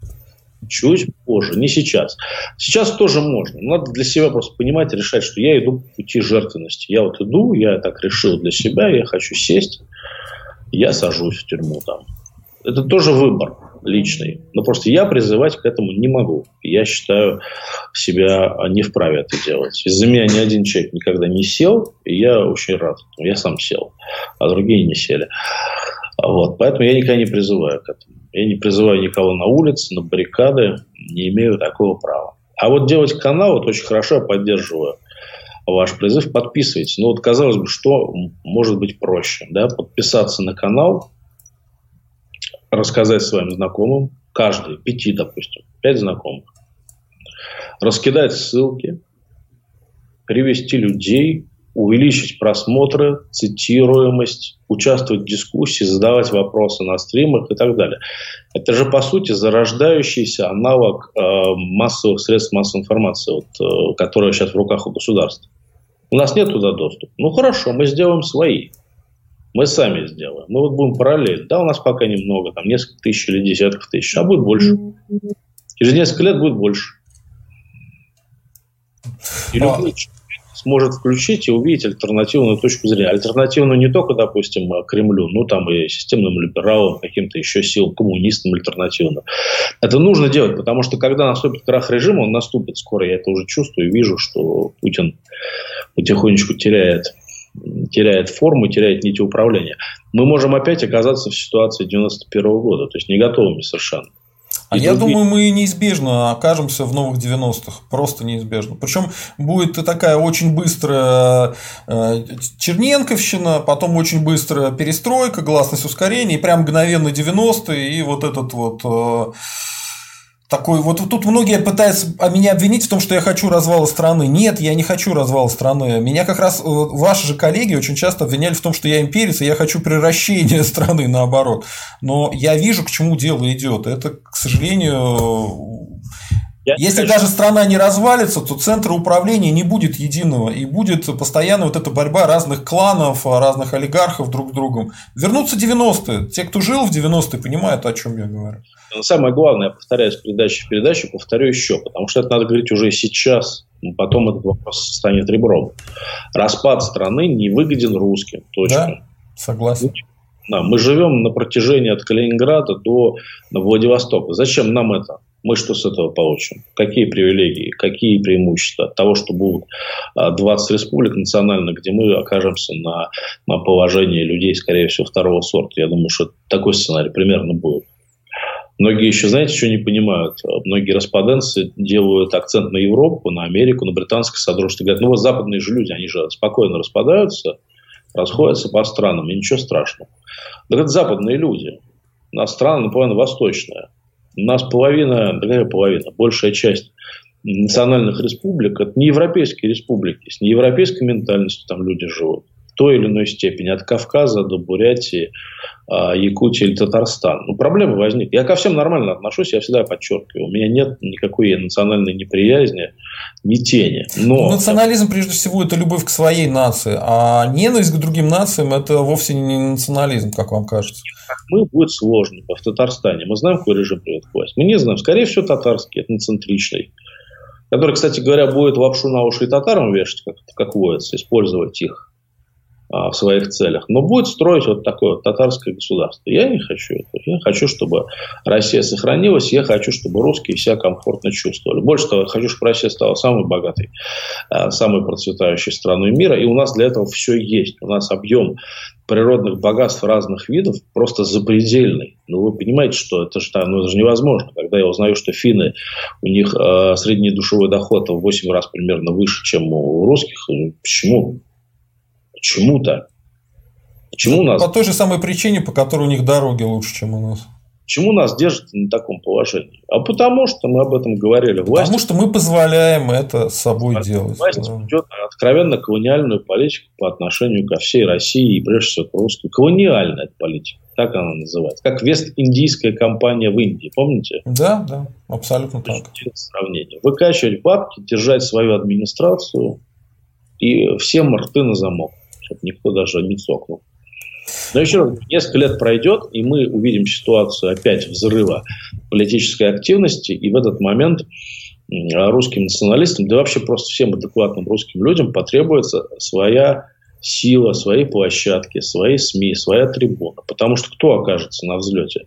чуть позже, не сейчас. Сейчас тоже можно. Надо для себя просто понимать и решать, что я иду по пути жертвенности. Я вот иду, я так решил для себя, я хочу сесть, я сажусь в тюрьму там. Это тоже выбор. личный. Но просто я призывать к этому не могу. Я считаю себя не вправе это делать. Из-за меня ни один человек никогда не сел, и я очень рад. Я сам сел, а другие не сели. Вот. Поэтому я никогда не призываю к этому. Я не призываю никого на улице, на баррикады, не имею такого права. А вот делать канал, вот очень хорошо я поддерживаю ваш призыв, подписывайтесь. Ну, вот, казалось бы, что может быть проще, да, подписаться на канал, рассказать своим знакомым, каждый, пяти, допустим, пять знакомых, раскидать ссылки, привести людей, увеличить просмотры, цитируемость, участвовать в дискуссии, задавать вопросы на стримах и так далее. Это же, по сути, зарождающийся аналог э, массовых средств массовой информации, вот, э, которые сейчас в руках у государства. У нас нет туда доступа. Ну хорошо, мы сделаем свои. Мы сами сделаем. Мы вот будем параллельно. Да, у нас пока немного, там несколько тысяч или десятков тысяч, а будет больше. Через несколько лет будет больше. И а... сможет включить и увидеть альтернативную точку зрения. Альтернативную не только, допустим, Кремлю, ну там и системным либералам, каким-то еще силам, коммунистам альтернативно. Это нужно делать, потому что когда наступит крах режима, он наступит скоро, я это уже чувствую вижу, что Путин потихонечку теряет теряет форму, теряет нити управления, мы можем опять оказаться в ситуации 91 года, то есть не готовыми совершенно. А я думаю, мы неизбежно окажемся в новых 90-х. Просто неизбежно. Причем будет такая очень быстрая э, Черненковщина, потом очень быстрая перестройка, гласность ускорения, и прям мгновенно 90-е, и вот этот вот э, такой вот тут многие пытаются меня обвинить в том, что я хочу развала страны. Нет, я не хочу развала страны. Меня как раз э, ваши же коллеги очень часто обвиняли в том, что я имперец, и я хочу превращения страны наоборот. Но я вижу, к чему дело идет. Это, к сожалению, я, Если даже страна не развалится, то центра управления не будет единого. И будет постоянно вот эта борьба разных кланов, разных олигархов друг с другом. Вернуться 90-е. Те, кто жил в 90-е, понимают, о чем я говорю. Но самое главное, я повторяю с передачи в передачу, повторю еще, потому что это надо говорить уже сейчас. Потом этот вопрос станет ребром. Распад страны не выгоден русским. Точно. Да, согласен. Да, мы живем на протяжении от Калининграда до Владивостока. Зачем нам это? Мы что с этого получим? Какие привилегии, какие преимущества от того, что будут 20 а, республик национальных, где мы окажемся на, на положении людей, скорее всего, второго сорта. Я думаю, что такой сценарий примерно будет. Многие еще, знаете, что не понимают? Многие распаденцы делают акцент на Европу, на Америку, на британское содружество. Говорят, ну вот западные же люди, они же спокойно распадаются, расходятся по странам, и ничего страшного. Так это западные люди. У нас страна наполовину восточная. У нас половина, какая половина, большая часть национальных республик, это не европейские республики, с неевропейской ментальностью там люди живут в той или иной степени, от Кавказа до Бурятии, а, Якутии или Татарстана. Ну, проблемы возникли. Я ко всем нормально отношусь, я всегда подчеркиваю. У меня нет никакой национальной неприязни, ни тени. Но... Национализм, прежде всего, это любовь к своей нации, а ненависть к другим нациям – это вовсе не национализм, как вам кажется. Мы будет сложно в Татарстане. Мы знаем, какой режим придет к власти. Мы не знаем. Скорее всего, татарский, этноцентричный который, кстати говоря, будет лапшу на уши и татарам вешать, как, как водится, использовать их в своих целях, но будет строить вот такое вот татарское государство. Я не хочу этого. Я хочу, чтобы Россия сохранилась, я хочу, чтобы русские себя комфортно чувствовали. Больше того, я хочу, чтобы Россия стала самой богатой, а, самой процветающей страной мира, и у нас для этого все есть. У нас объем природных богатств разных видов просто запредельный. Ну, вы понимаете, что это же, ну, это же невозможно. Когда я узнаю, что финны, у них э, средний душевой доход в 8 раз примерно выше, чем у русских, почему? Почему-то. Почему нас... По той же самой причине, по которой у них дороги лучше, чем у нас. Почему нас держат на таком положении? А потому что мы об этом говорили. Власть... Потому что мы позволяем это с собой власть, делать. Власть да. ведет откровенно колониальную политику по отношению ко всей России и прежде всего к русским. Колониальная политика. Так она называется. Как Вест-Индийская компания в Индии. Помните? Да, да. Абсолютно так. Сравнение. Выкачивать бабки, держать свою администрацию и всем рты на замок чтобы никто даже не цокнул. Но еще раз, несколько лет пройдет, и мы увидим ситуацию опять взрыва политической активности, и в этот момент русским националистам, да вообще просто всем адекватным русским людям потребуется своя сила, свои площадки, свои СМИ, своя трибуна. Потому что кто окажется на взлете?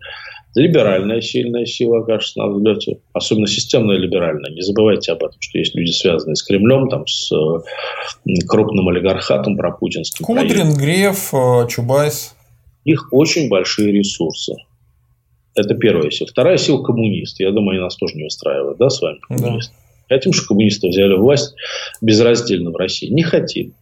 Либеральная сильная сила окажется на взлете, особенно системная либеральная. Не забывайте об этом, что есть люди, связанные с Кремлем, там, с крупным олигархатом пропутинским. Кудрин, Греф, э, Чубайс. Их очень большие ресурсы. Это первая сила. Вторая сила – коммунисты. Я думаю, они нас тоже не устраивают, да, с вами, коммунисты? Да. Хотим, чтобы коммунисты взяли власть безраздельно в России? Не хотим.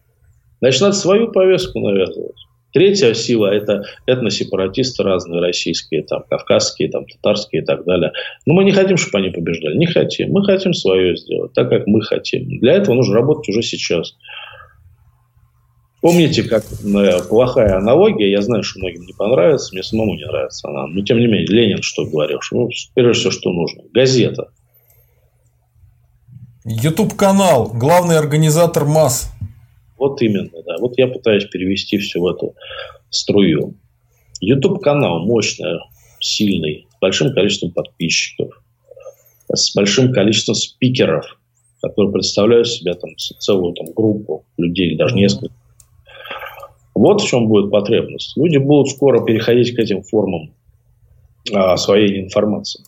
Значит, надо свою повестку навязывать. Третья сила – это этносепаратисты разные, российские, там, кавказские, там, татарские и так далее. Но мы не хотим, чтобы они побеждали. Не хотим. Мы хотим свое сделать, так как мы хотим. Для этого нужно работать уже сейчас. Помните, как э, плохая аналогия, я знаю, что многим не понравится, мне самому не нравится она, но тем не менее, Ленин что говорил, что ну, прежде всего, что нужно, газета. YouTube-канал, главный организатор масс. Вот именно, да. Вот я пытаюсь перевести все в эту струю. YouTube-канал мощный, сильный, с большим количеством подписчиков, с большим количеством спикеров, которые представляют себя там целую там, группу людей, даже несколько вот в чем будет потребность. Люди будут скоро переходить к этим формам а, освоения информации.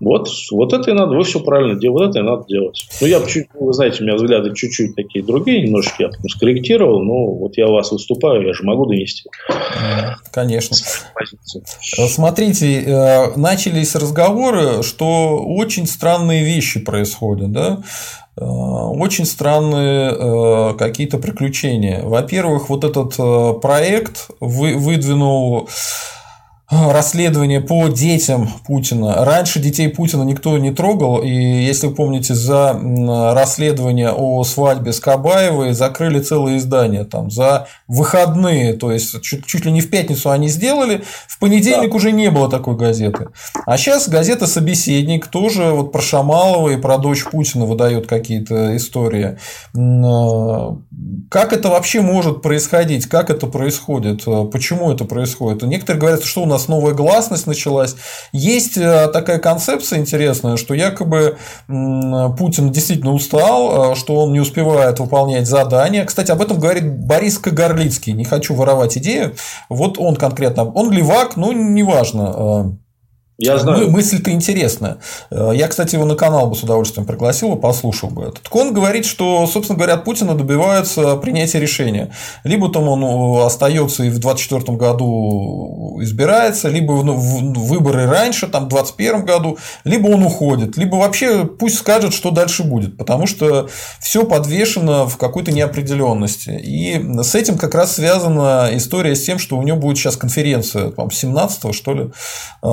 Вот, вот это и надо, вы все правильно делаете, вот это и надо делать. Ну, я чуть, вы знаете, у меня взгляды чуть-чуть такие другие, немножко я потом скорректировал, но вот я у вас выступаю, я же могу донести. Конечно. Смотрите, э, начались разговоры, что очень странные вещи происходят, да? Э, очень странные э, какие-то приключения. Во-первых, вот этот э, проект выдвинул расследование по детям Путина. Раньше детей Путина никто не трогал, и если вы помните, за расследование о свадьбе с Кабаевой закрыли целое издание там за выходные, то есть чуть, чуть ли не в пятницу они сделали, в понедельник да. уже не было такой газеты. А сейчас газета «Собеседник» тоже вот про Шамалова и про дочь Путина выдает какие-то истории. А, как это вообще может происходить? Как это происходит? Почему это происходит? Некоторые говорят, что у нас нас новая гласность началась. Есть э, такая концепция интересная, что якобы Путин действительно устал, э, что он не успевает выполнять задания. Кстати, об этом говорит Борис Кагарлицкий. Не хочу воровать идею. Вот он конкретно. Он левак, ну, неважно. Я знаю. Мысль-то интересная. Э, я, кстати, его на канал бы с удовольствием пригласил и послушал бы это. Так он говорит, что, собственно говоря, от Путина добиваются принятия решения. Либо там он э, остается и в 2024 году избирается, либо выборы раньше, там, в 2021 году, либо он уходит, либо вообще пусть скажет, что дальше будет. Потому что все подвешено в какой-то неопределенности. И с этим как раз связана история с тем, что у него будет сейчас конференция, по 17 что ли, э,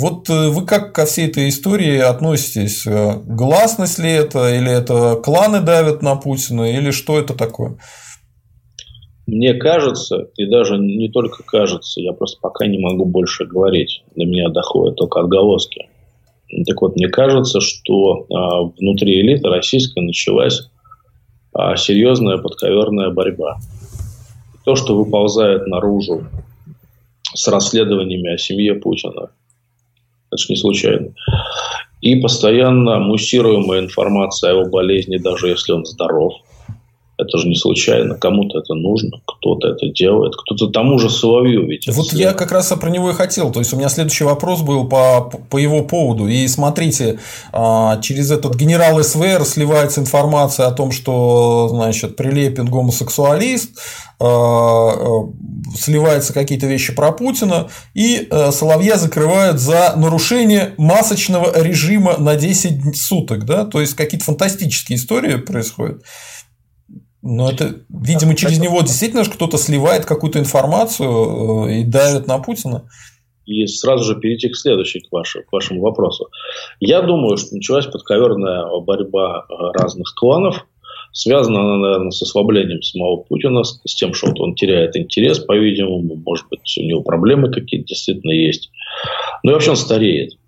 вот э, вы как ко всей этой истории относитесь? Э, гласность ли это, или это кланы давят на Путина, или что это такое? Мне кажется, и даже не только кажется, я просто пока не могу больше говорить. До меня доходят только отголоски. Так вот, мне кажется, что а, внутри элиты российской началась а, серьезная подковерная борьба. То, что выползает наружу с расследованиями о семье Путина, это же не случайно. И постоянно муссируемая информация о его болезни, даже если он здоров. Это же не случайно. Кому-то это нужно, кто-то это делает, кто-то тому же Соловью ведь. Вот это я как раз про него и хотел. То есть у меня следующий вопрос был по, по его поводу. И смотрите, а, через этот генерал СВР сливается информация о том, что значит, Прилепин гомосексуалист, а, а, сливаются какие-то вещи про Путина, и Соловья закрывают за нарушение масочного режима на 10 суток. Да? То есть какие-то фантастические истории происходят. Но это, видимо, через него действительно кто-то сливает какую-то информацию э, и давит на Путина. И сразу же перейти к следующей, к, вашему, к вашему вопросу. Я думаю, что началась подковерная борьба э, разных кланов. Связана она, наверное, с ослаблением самого Путина, с тем, что он теряет интерес, по-видимому. Может быть, у него проблемы какие-то действительно есть. Ну и вообще он стареет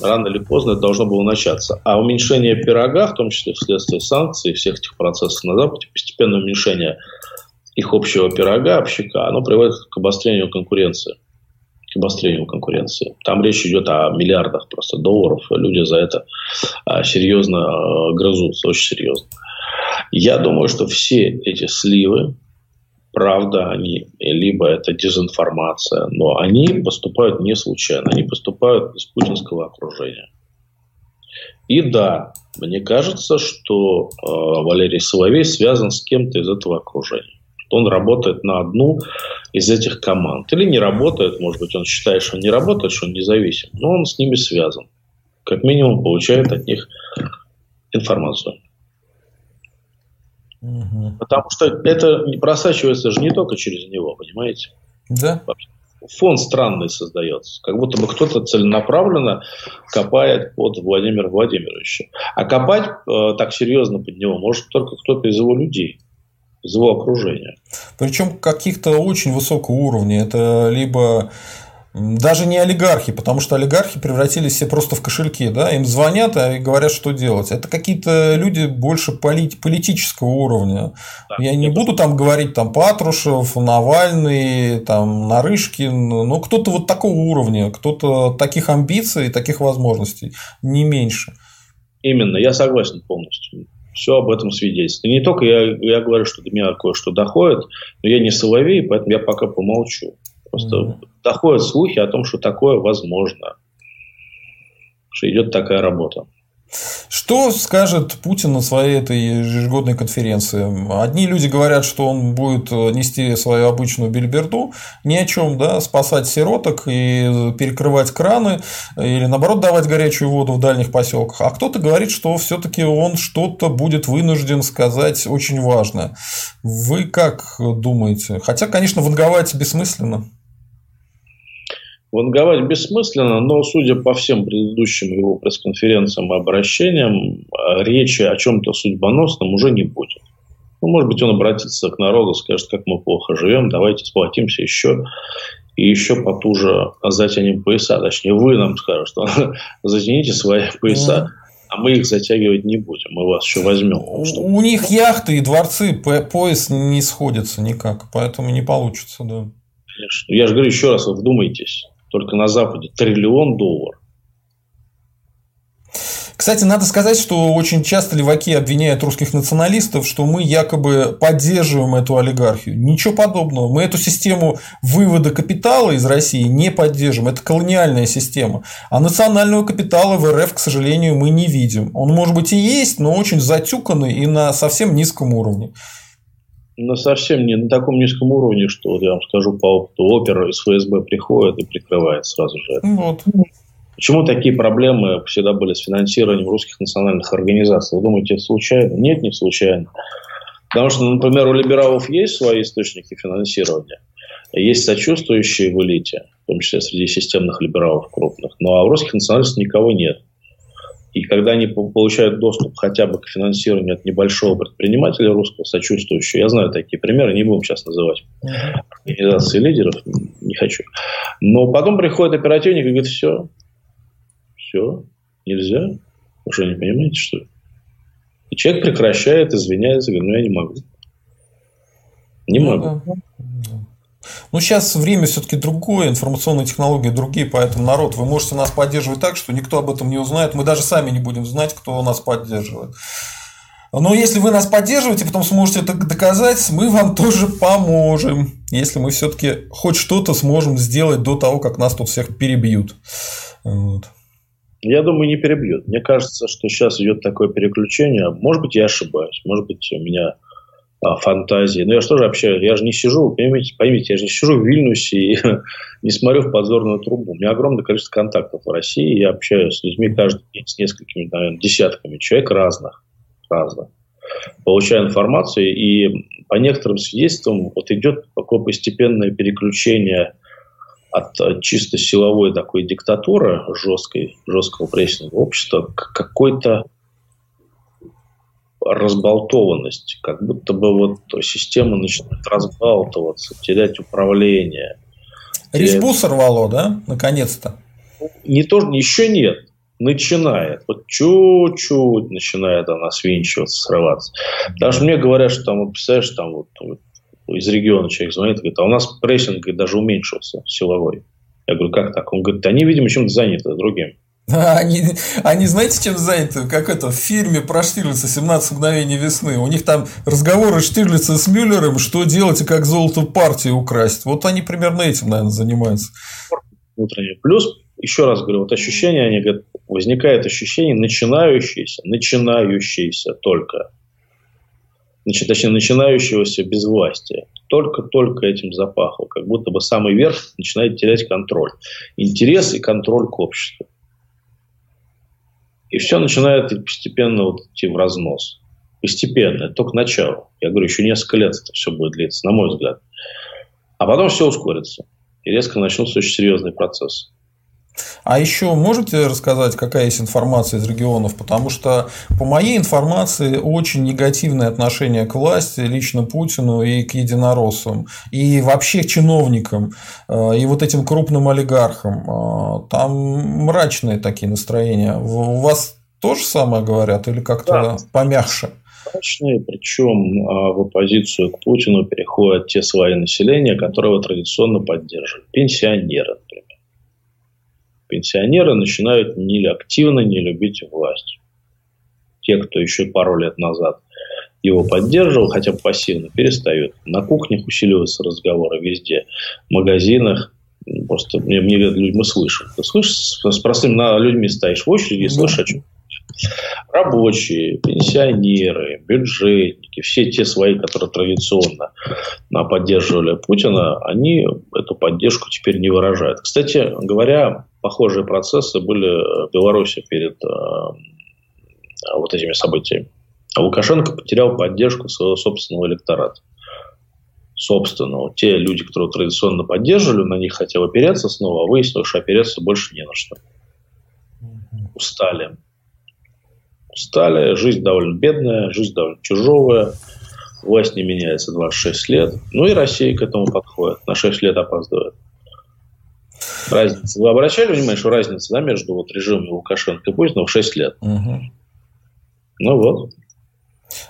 рано или поздно это должно было начаться. А уменьшение пирога, в том числе вследствие санкций, всех этих процессов на Западе, постепенное уменьшение их общего пирога, общака, оно приводит к обострению конкуренции. К обострению конкуренции. Там речь идет о миллиардах просто долларов. Люди за это а, серьезно а, грызутся, очень серьезно. Я думаю, что все эти сливы правда они, либо это дезинформация, но они поступают не случайно, они поступают из путинского окружения. И да, мне кажется, что э, Валерий Соловей связан с кем-то из этого окружения. Он работает на одну из этих команд. Или не работает, может быть, он считает, что он не работает, что он независим, но он с ними связан. Как минимум получает от них информацию. Угу. Потому что это не просачивается же не только через него, понимаете? Да. Фон странный создается. Как будто бы кто-то целенаправленно копает под Владимира Владимировича. А копать э, так серьезно под него может только кто-то из его людей из его окружения. Причем каких-то очень высокого уровня. Это либо даже не олигархи, потому что олигархи превратились все просто в кошельки, да, им звонят и говорят, что делать. Это какие-то люди больше полит, политического уровня. Да, Я не буду там говорить там Патрушев, Навальный, там Нарышкин, но кто-то вот такого уровня, кто-то таких амбиций, таких возможностей, не меньше. Именно, я согласен полностью. Все об этом свидетельствует. И не только я, я говорю, что до меня кое-что доходит, но я не соловей, поэтому я пока помолчу. Просто mm-hmm. Доходят слухи о том, что такое возможно, что идет такая работа. Что скажет Путин на своей этой ежегодной конференции? Одни люди говорят, что он будет нести свою обычную бельберду, ни о чем, да, спасать сироток и перекрывать краны, или наоборот давать горячую воду в дальних поселках. А кто-то говорит, что все-таки он что-то будет вынужден сказать очень важное. Вы как думаете? Хотя, конечно, ванговать бессмысленно. Ванговать бессмысленно, но, судя по всем предыдущим его пресс-конференциям и обращениям, речи о чем-то судьбоносном уже не будет. Ну, может быть, он обратится к народу, скажет, как мы плохо живем, давайте сплотимся еще и еще потуже затянем пояса. Точнее, вы нам скажете, что затяните свои пояса, а мы их затягивать не будем, мы вас еще возьмем. Что... У них яхты и дворцы, пояс не сходится никак, поэтому не получится, да. Конечно. Я же говорю еще раз, вы вдумайтесь только на Западе триллион долларов. Кстати, надо сказать, что очень часто леваки обвиняют русских националистов, что мы якобы поддерживаем эту олигархию. Ничего подобного. Мы эту систему вывода капитала из России не поддерживаем. Это колониальная система. А национального капитала в РФ, к сожалению, мы не видим. Он, может быть, и есть, но очень затюканный и на совсем низком уровне на совсем не на таком низком уровне, что вот я вам скажу по опыту, опера из ФСБ приходит и прикрывает сразу же. Вот. Почему такие проблемы всегда были с финансированием русских национальных организаций? Вы думаете, это случайно? Нет, не случайно. Потому что, например, у либералов есть свои источники финансирования, есть сочувствующие в элите, в том числе среди системных либералов крупных, но а у русских националистов никого нет. И когда они получают доступ хотя бы к финансированию от небольшого предпринимателя русского, сочувствующего, я знаю такие примеры, не будем сейчас называть организации лидеров, не хочу. Но потом приходит оперативник и говорит, все, все, нельзя. Вы что, не понимаете, что ли? И человек прекращает, извиняется, говорит, ну я не могу. Не могу. Да. Ну, сейчас время все-таки другое, информационные технологии другие, поэтому народ, вы можете нас поддерживать так, что никто об этом не узнает. Мы даже сами не будем знать, кто нас поддерживает. Но если вы нас поддерживаете, потом сможете это доказать, мы вам тоже поможем. Если мы все-таки хоть что-то сможем сделать до того, как нас тут всех перебьют. Вот. Я думаю, не перебьют. Мне кажется, что сейчас идет такое переключение. Может быть, я ошибаюсь. Может быть, у меня фантазии. Но я же тоже общаюсь. Я же не сижу, поймите, поймите, я же не сижу в Вильнюсе и не смотрю в подзорную трубу. У меня огромное количество контактов в России. Я общаюсь с людьми каждый день, с несколькими, наверное, десятками человек разных. разных. Получаю информацию, и по некоторым свидетельствам вот идет такое постепенное переключение от чисто силовой такой диктатуры жесткой, жесткого прессинга общества к какой-то разболтованность, как будто бы вот система начинает разбалтываться, терять управление. Резьбу сорвало, да, наконец-то? Не то, еще нет, начинает. Вот чуть-чуть начинает она свинчиваться, срываться. Даже мне говорят, что там, вот, представляешь, там вот, вот из региона человек звонит, говорит, а у нас прессинг даже уменьшился силовой. Я говорю, как так? Он говорит, они, видимо, чем-то заняты другим. Они, они знаете, чем заняты? Как это в фильме про Штирлица «17 мгновений весны». У них там разговоры Штирлица с Мюллером, что делать и как золото партии украсть. Вот они примерно этим, наверное, занимаются. Внутренний. Плюс, еще раз говорю, вот ощущение, они говорят, возникает ощущение начинающееся, начинающееся только, значит, точнее, начинающегося без власти. Только-только этим запахло. Как будто бы самый верх начинает терять контроль. Интерес и контроль к обществу. И все начинает постепенно вот идти в разнос. Постепенно, это только начало. Я говорю, еще несколько лет это все будет длиться, на мой взгляд. А потом все ускорится. И резко начнутся очень серьезные процессы. А еще можете рассказать, какая есть информация из регионов? Потому что по моей информации очень негативное отношение к власти, лично Путину и к единороссам, и вообще к чиновникам, э, и вот этим крупным олигархам. Э, там мрачные такие настроения. У вас то же самое говорят или как-то да. помягче? Мрачные, причем а, в оппозицию к Путину переходят те слои населения, которые его традиционно поддерживают. Пенсионеры, например пенсионеры начинают не активно не любить власть. Те, кто еще пару лет назад его поддерживал, хотя бы пассивно, перестают. На кухнях усиливаются разговоры везде, в магазинах. Просто мне, мне мы слышим. Ты слышишь, с простыми людьми стоишь в очереди и слышишь, о чем рабочие, пенсионеры, бюджетники, все те свои, которые традиционно поддерживали Путина, они эту поддержку теперь не выражают. Кстати говоря, похожие процессы были в Беларуси перед а, вот этими событиями. А Лукашенко потерял поддержку своего собственного электората. Собственного. Те люди, которые традиционно поддерживали, на них хотел опереться снова, а выяснилось, что опереться больше не на что. Устали стали, жизнь довольно бедная, жизнь довольно тяжелая, власть не меняется 26 лет. Ну и Россия к этому подходит, на 6 лет опаздывает. Разница. Вы обращали внимание, что разница да, между вот режимом Лукашенко и Путина в 6 лет? Угу. Ну вот.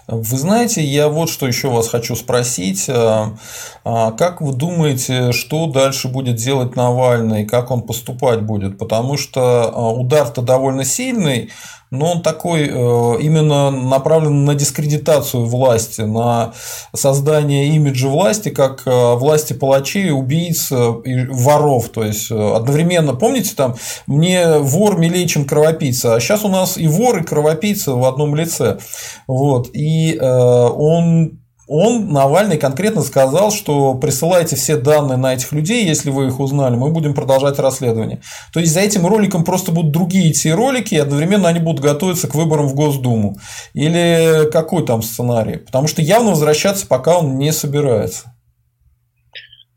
Вы знаете, я вот что еще вас хочу спросить. А, а как вы думаете, что дальше будет делать Навальный, как он поступать будет? Потому что а, удар-то довольно сильный, но он такой э, именно направлен на дискредитацию власти, на создание имиджа власти как э, власти палачей, убийц и воров. То есть э, одновременно, помните, там мне вор милее, чем кровопийца, а сейчас у нас и вор, и кровопийца в одном лице. Вот. И он он, Навальный, конкретно сказал, что присылайте все данные на этих людей, если вы их узнали, мы будем продолжать расследование. То есть за этим роликом просто будут другие те ролики, и одновременно они будут готовиться к выборам в Госдуму. Или какой там сценарий? Потому что явно возвращаться пока он не собирается.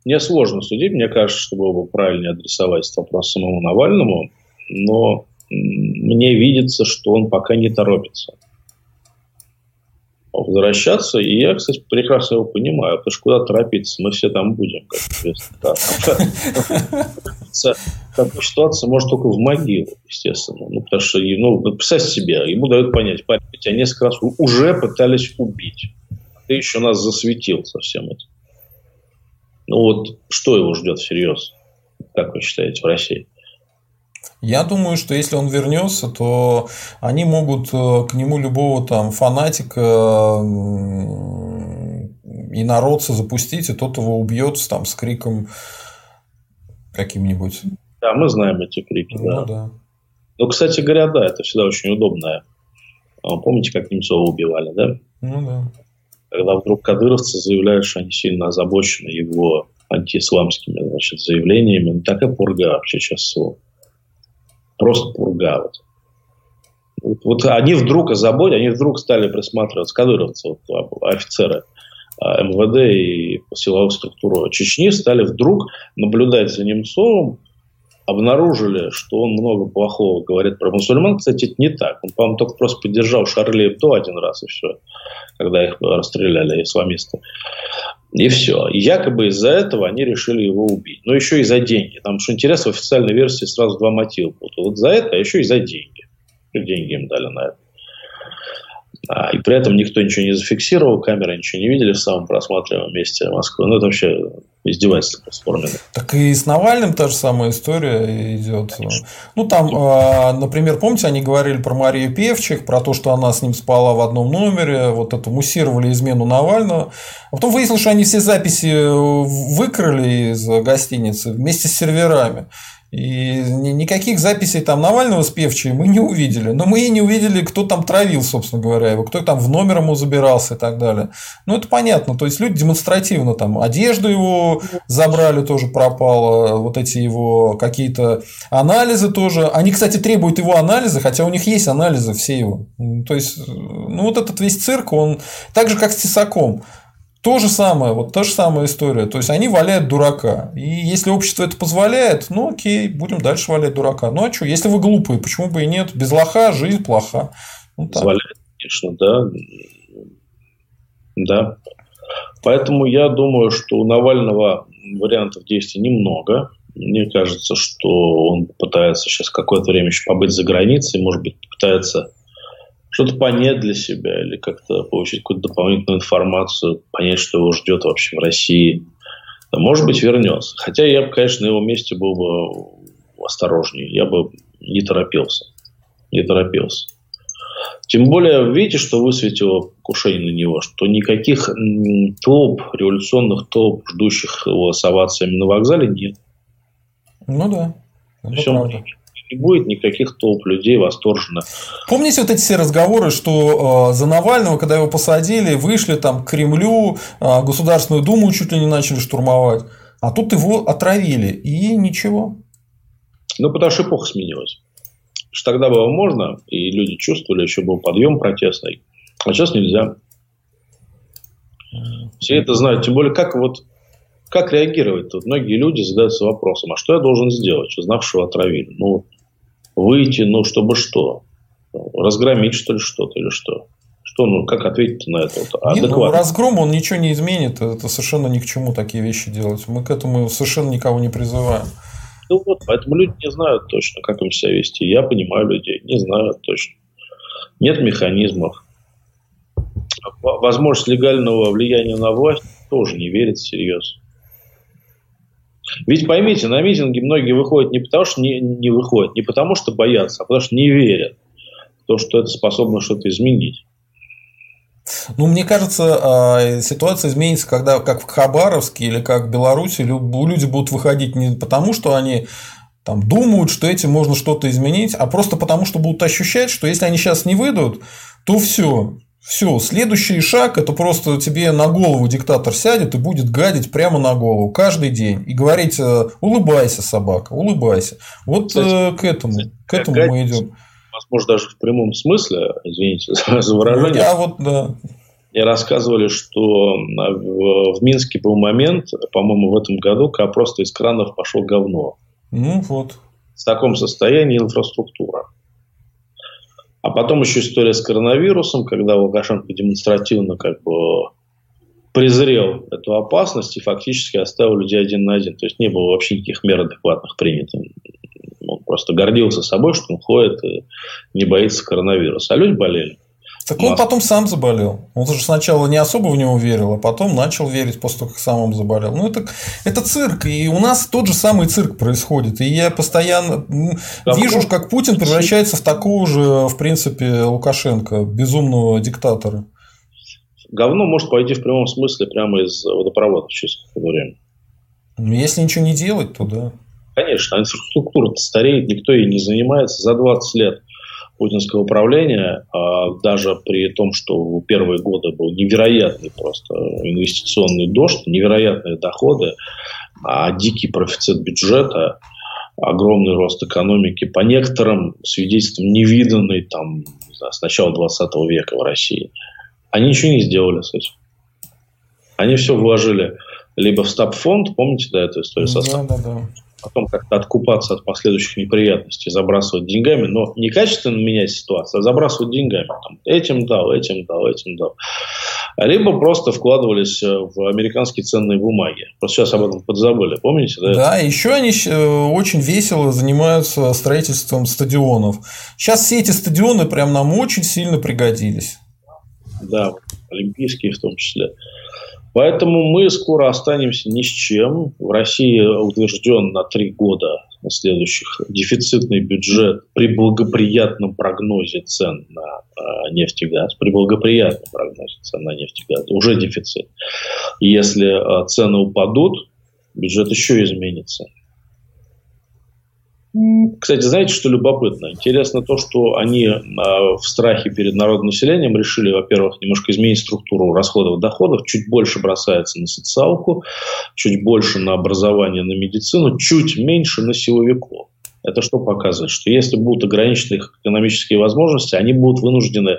Мне сложно судить, мне кажется, что было бы правильнее адресовать этот вопрос самому Навальному, но мне видится, что он пока не торопится возвращаться. И я, кстати, прекрасно его понимаю, потому что куда торопиться, мы все там будем. Такая ситуация может только в могилу, естественно. Ну, потому что, ну, представь себе, ему дают понять, парень, тебя несколько раз уже пытались убить. Ты еще нас засветил со всем этим. Ну вот, что его ждет всерьез, как вы считаете, в России? Я думаю, что если он вернется, то они могут э, к нему любого там фанатика и народца запустить, и тот его убьет там с криком каким-нибудь. Да, мы знаем эти крики, ну, да. да. Ну, кстати говоря, да, это всегда очень удобно. А помните, как Немцова убивали, да? Ну да. Когда вдруг кадыровцы заявляют, что они сильно озабочены его антиисламскими значит, заявлениями, ну, такая пурга вообще сейчас всего просто пурга. Вот. Вот, вот они вдруг озаботились, они вдруг стали присматриваться, кадыровцы, вот, офицеры а, МВД и силовых структур Чечни стали вдруг наблюдать за Немцовым, обнаружили, что он много плохого говорит про мусульман. Кстати, это не так. Он, по-моему, только просто поддержал Шарли Эбдо один раз и все, когда их расстреляли исламисты. И все. И якобы из-за этого они решили его убить. Но еще и за деньги. Там, что интересно, в официальной версии сразу два мотива. Вот за это, а еще и за деньги. Деньги им дали на это. А, и при этом никто ничего не зафиксировал, камеры ничего не видели в самом просматриваемом месте Москвы. Ну, это вообще издевательство форменное. Так и с Навальным та же самая история идет. Ну, там, а, например, помните, они говорили про Марию Певчих, про то, что она с ним спала в одном номере, вот это муссировали измену Навального. А потом выяснилось, что они все записи выкрали из гостиницы вместе с серверами. И никаких записей там Навального с Певчей мы не увидели. Но мы и не увидели, кто там травил, собственно говоря, его, кто там в номер ему забирался и так далее. Ну, это понятно. То есть, люди демонстративно там одежду его забрали, тоже пропало. Вот эти его какие-то анализы тоже. Они, кстати, требуют его анализы, хотя у них есть анализы все его. То есть, ну, вот этот весь цирк, он так же, как с Тесаком. То же самое, вот та же самая история. То есть они валяют дурака. И если общество это позволяет, ну окей, будем дальше валять дурака. Ну а что, если вы глупые, почему бы и нет? Без лоха жизнь плоха. Ну, позволяет, конечно, да. Да. Поэтому я думаю, что у Навального вариантов действий немного. Мне кажется, что он пытается сейчас какое-то время еще побыть за границей, может быть, пытается что-то понять для себя или как-то получить какую-то дополнительную информацию, понять, что его ждет вообще в России. Может быть, вернется. Хотя я бы, конечно, на его месте был бы осторожнее. Я бы не торопился. Не торопился. Тем более, видите, что высветило покушение на него, что никаких толп, революционных толп, ждущих его с овациями на вокзале, нет. Ну да. Это Все правда не будет никаких толп людей восторженно. Помните вот эти все разговоры, что э, за Навального, когда его посадили, вышли там к Кремлю, э, Государственную Думу чуть ли не начали штурмовать, а тут его отравили, и ничего. Ну, потому что эпоха сменилась. Что тогда было можно, и люди чувствовали, еще был подъем протестный, а сейчас нельзя. Все это знают. Тем более, как вот как реагировать? Тут многие люди задаются вопросом, а что я должен сделать, узнав, что отравили? Ну, выйти, ну, чтобы что? Разгромить, что ли, что-то или что? Что, ну, как ответить на это? Нет, ну, разгром, он ничего не изменит. Это совершенно ни к чему такие вещи делать. Мы к этому совершенно никого не призываем. Ну вот, поэтому люди не знают точно, как им себя вести. Я понимаю людей, не знают точно. Нет механизмов. Возможность легального влияния на власть тоже не верит всерьез. Ведь поймите, на митинги многие выходят не потому, что не, не выходят, не потому, что боятся, а потому, что не верят в то, что это способно что-то изменить. Ну, мне кажется, а, ситуация изменится, когда, как в Хабаровске или как в Беларуси, люди будут выходить не потому, что они там, думают, что этим можно что-то изменить, а просто потому, что будут ощущать, что если они сейчас не выйдут, то все, все, следующий шаг это просто тебе на голову диктатор сядет и будет гадить прямо на голову каждый день и говорить э, улыбайся, собака, улыбайся. Вот Кстати, э, к этому, к этому гадить, мы идем. Возможно, даже в прямом смысле, извините за выражение. Я вот, да. Мне рассказывали, что в, в Минске был момент, по-моему, в этом году, когда просто из кранов пошел говно. Ну вот. В таком состоянии инфраструктура. А потом еще история с коронавирусом, когда Лукашенко демонстративно как бы презрел эту опасность и фактически оставил людей один на один. То есть не было вообще никаких мер адекватных принято. Он просто гордился собой, что он ходит и не боится коронавируса. А люди болели. Так он потом сам заболел. Он же сначала не особо в него верил, а потом начал верить после того, как сам он заболел. Ну, это, это цирк. И у нас тот же самый цирк происходит. И я постоянно да, вижу, как Путин превращается в такого же, в принципе, Лукашенко, безумного диктатора. Говно может пойти в прямом смысле прямо из водопровода через какое-то время. Ну, если ничего не делать, то да. Конечно, инфраструктура стареет, никто ей не занимается. За 20 лет путинского управления, а даже при том, что в первые годы был невероятный просто инвестиционный дождь, невероятные доходы, а дикий профицит бюджета, огромный рост экономики, по некоторым свидетельствам невиданный там, с начала 20 века в России. Они ничего не сделали с этим. Они все вложили либо в стабфонд, помните, да, эту историю со да, да, да потом как-то откупаться от последующих неприятностей, забрасывать деньгами, но не качественно менять ситуацию, а забрасывать деньгами. Там, этим дал, этим дал, этим дал. Либо просто вкладывались э, в американские ценные бумаги. Просто сейчас об этом подзабыли, помните? Да, да еще они э, очень весело занимаются строительством стадионов. Сейчас все эти стадионы прям нам очень сильно пригодились. Да, олимпийские в том числе. Поэтому мы скоро останемся ни с чем. В России утвержден на три года следующих дефицитный бюджет при благоприятном прогнозе цен на э, нефть и газ. При благоприятном прогнозе цен на нефть и газ. Уже дефицит. Если э, цены упадут, бюджет еще изменится. Кстати, знаете, что любопытно? Интересно то, что они э, в страхе перед народным населением решили, во-первых, немножко изменить структуру расходов доходов, чуть больше бросается на социалку, чуть больше на образование, на медицину, чуть меньше на силовиков. Это что показывает? Что если будут ограничены их экономические возможности, они будут вынуждены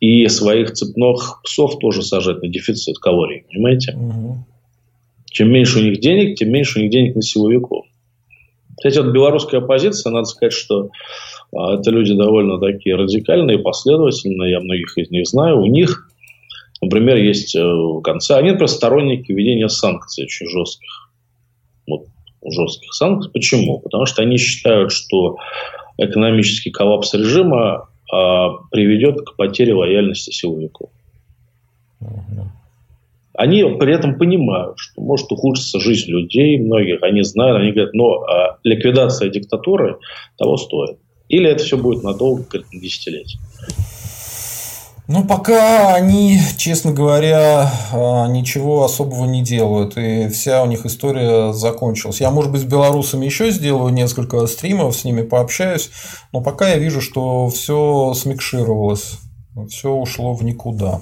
и своих цепных псов тоже сажать на дефицит калорий. Понимаете? Угу. Чем меньше у них денег, тем меньше у них денег на силовиков. Кстати, вот белорусская оппозиция, надо сказать, что а, это люди довольно такие радикальные, последовательные, я многих из них знаю. У них, например, есть э, в конце, они просто сторонники введения санкций очень жестких. Вот, жестких санкций. Почему? Потому что они считают, что экономический коллапс режима а, приведет к потере лояльности силовиков. Они при этом понимают, что может ухудшиться жизнь людей, многих. Они знают, они говорят, но а, ликвидация диктатуры того стоит. Или это все будет надолго, как на десятилетия. Ну, пока они, честно говоря, а, ничего особого не делают. И вся у них история закончилась. Я, может быть, с белорусами еще сделаю несколько стримов, с ними пообщаюсь. Но пока я вижу, что все смикшировалось. Все ушло в никуда.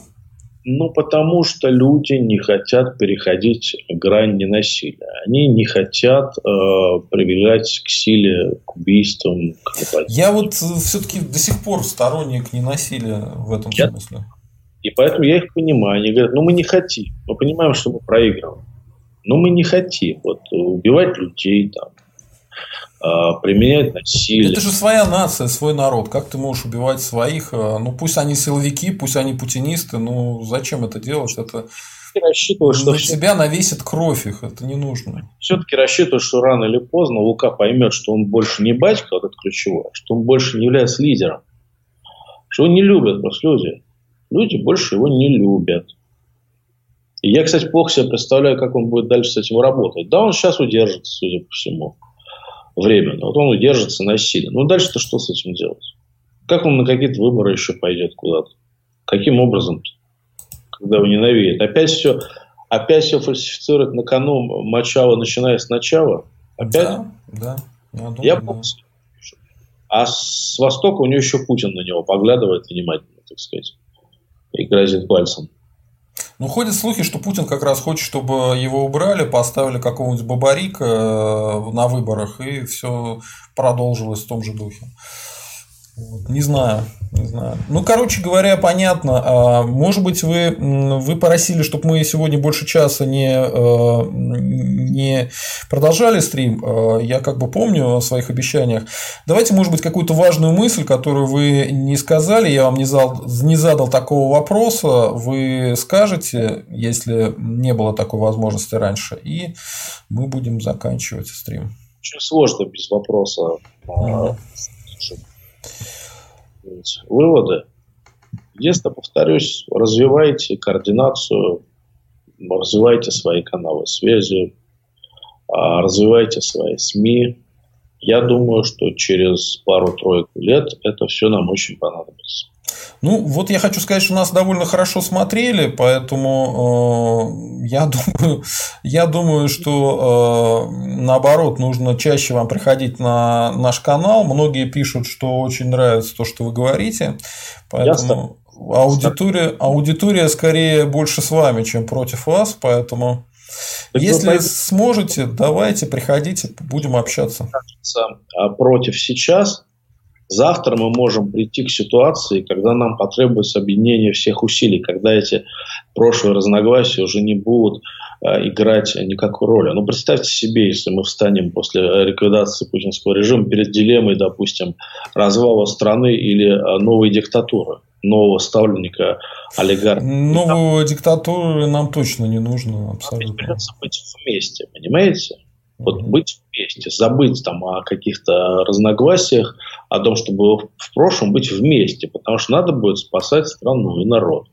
Ну, потому что люди не хотят переходить грань ненасилия. Они не хотят э, прибегать к силе, к убийствам, к. Я вот э, все-таки до сих пор сторонник ненасилия в этом я... смысле. И поэтому я их понимаю. Они говорят, ну мы не хотим. Мы понимаем, что мы проигрываем. Но мы не хотим. Вот, убивать людей, там, применять насилие. Это же своя нация, свой народ. Как ты можешь убивать своих? А, ну, пусть они силовики, пусть они путинисты, ну, зачем это делать? Это рассчитываю, что... На себя навесит кровь их, это не нужно. Все-таки рассчитываю, что рано или поздно Лука поймет, что он больше не батька, вот это ключевое, что он больше не является лидером. Что его не любят просто люди. Люди больше его не любят. И я, кстати, плохо себе представляю, как он будет дальше с этим работать. Да, он сейчас удержится, судя по всему временно. Вот он удержится насильно. Ну, дальше-то что с этим делать? Как он на какие-то выборы еще пойдет куда-то? Каким образом? Когда его ненавидят. Опять все, опять все фальсифицирует на кону Мачала, начиная с начала? Опять? Да, да. Я, думаю, Я да. А с Востока у него еще Путин на него поглядывает внимательно, так сказать, и грозит пальцем. Ну, ходят слухи, что Путин как раз хочет, чтобы его убрали, поставили какого-нибудь бабарика э, на выборах, и все продолжилось в том же духе. Вот. Не знаю, не знаю. Ну, короче говоря, понятно. А, может быть, вы, вы просили, чтобы мы сегодня больше часа не, э, не продолжали стрим. А, я как бы помню о своих обещаниях. Давайте, может быть, какую-то важную мысль, которую вы не сказали, я вам не, зал, не задал такого вопроса, вы скажете, если не было такой возможности раньше, и мы будем заканчивать стрим. Очень сложно без вопроса. Mm-hmm выводы. Единственное, повторюсь, развивайте координацию, развивайте свои каналы связи, а, развивайте свои СМИ. Я думаю, что через пару-тройку лет это все нам очень понадобится. Ну, вот я хочу сказать, что нас довольно хорошо смотрели, поэтому э, я, думаю, я думаю, что э, наоборот, нужно чаще вам приходить на наш канал. Многие пишут, что очень нравится то, что вы говорите. Поэтому аудитория, аудитория скорее больше с вами, чем против вас. Поэтому так если вы... сможете, давайте, приходите, будем общаться. А против сейчас Завтра мы можем прийти к ситуации, когда нам потребуется объединение всех усилий, когда эти прошлые разногласия уже не будут э, играть никакой роли. Ну, представьте себе, если мы встанем после ликвидации путинского режима перед дилеммой, допустим, развала страны или э, новой диктатуры нового ставленника олигарха. Новую диктатуру нам точно не нужно абсолютно. Придется быть вместе, понимаете? Вот быть вместе, забыть там о каких-то разногласиях, о том, что было в прошлом, быть вместе, потому что надо будет спасать страну и народ.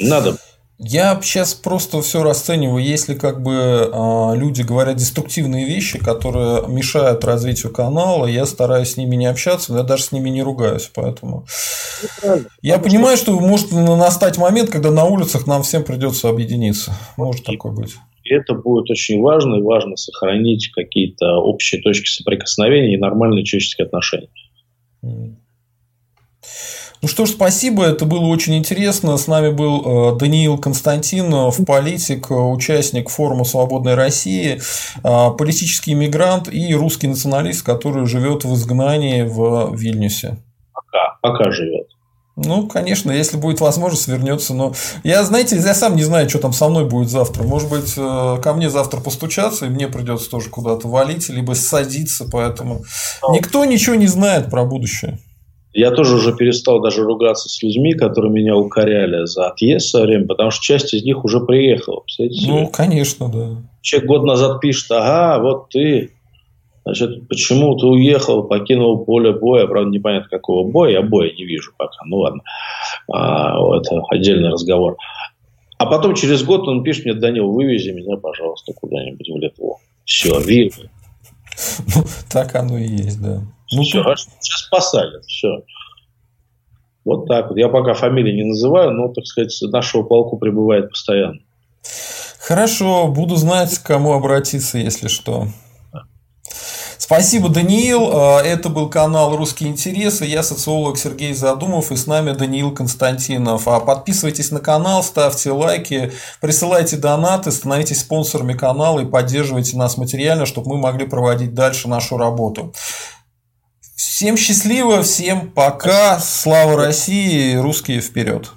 Надо. Я сейчас просто все расцениваю, если как бы э, люди говорят деструктивные вещи, которые мешают развитию канала, я стараюсь с ними не общаться, но я даже с ними не ругаюсь, поэтому я понимаю, что может настать момент, когда на улицах нам всем придется объединиться, может такое быть. И это будет очень важно, и важно сохранить какие-то общие точки соприкосновения и нормальные человеческие отношения. Ну что ж, спасибо, это было очень интересно. С нами был э, Даниил Константинов, политик, участник форума «Свободной России», э, политический иммигрант и русский националист, который живет в изгнании в Вильнюсе. Пока, пока живет. Ну, конечно, если будет возможность, вернется. Но я, знаете, я сам не знаю, что там со мной будет завтра. Может быть, э, ко мне завтра постучаться, и мне придется тоже куда-то валить, либо садиться. Поэтому никто ничего не знает про будущее. Я тоже уже перестал даже ругаться с людьми, которые меня укоряли за отъезд со время, потому что часть из них уже приехала. Ну, конечно, да. Человек год назад пишет, ага, вот ты, значит, почему ты уехал, покинул поле боя, правда, непонятно какого боя, я боя не вижу пока, ну ладно, а, это отдельный разговор. А потом через год он пишет мне, Данил, вывези меня, пожалуйста, куда-нибудь в Литву. Все, вижу. Ну, так оно и есть, да. Ну, все, а сейчас посадят, все. Вот так вот. Я пока фамилии не называю, но, так сказать, нашего полку прибывает постоянно. Хорошо, буду знать, к кому обратиться, если что. Спасибо, Даниил. А, это был канал «Русские интересы». Я социолог Сергей Задумов и с нами Даниил Константинов. А подписывайтесь на канал, ставьте лайки, присылайте донаты, становитесь спонсорами канала и поддерживайте нас материально, чтобы мы могли проводить дальше нашу работу. Всем счастливо, всем пока, слава России, русские вперед!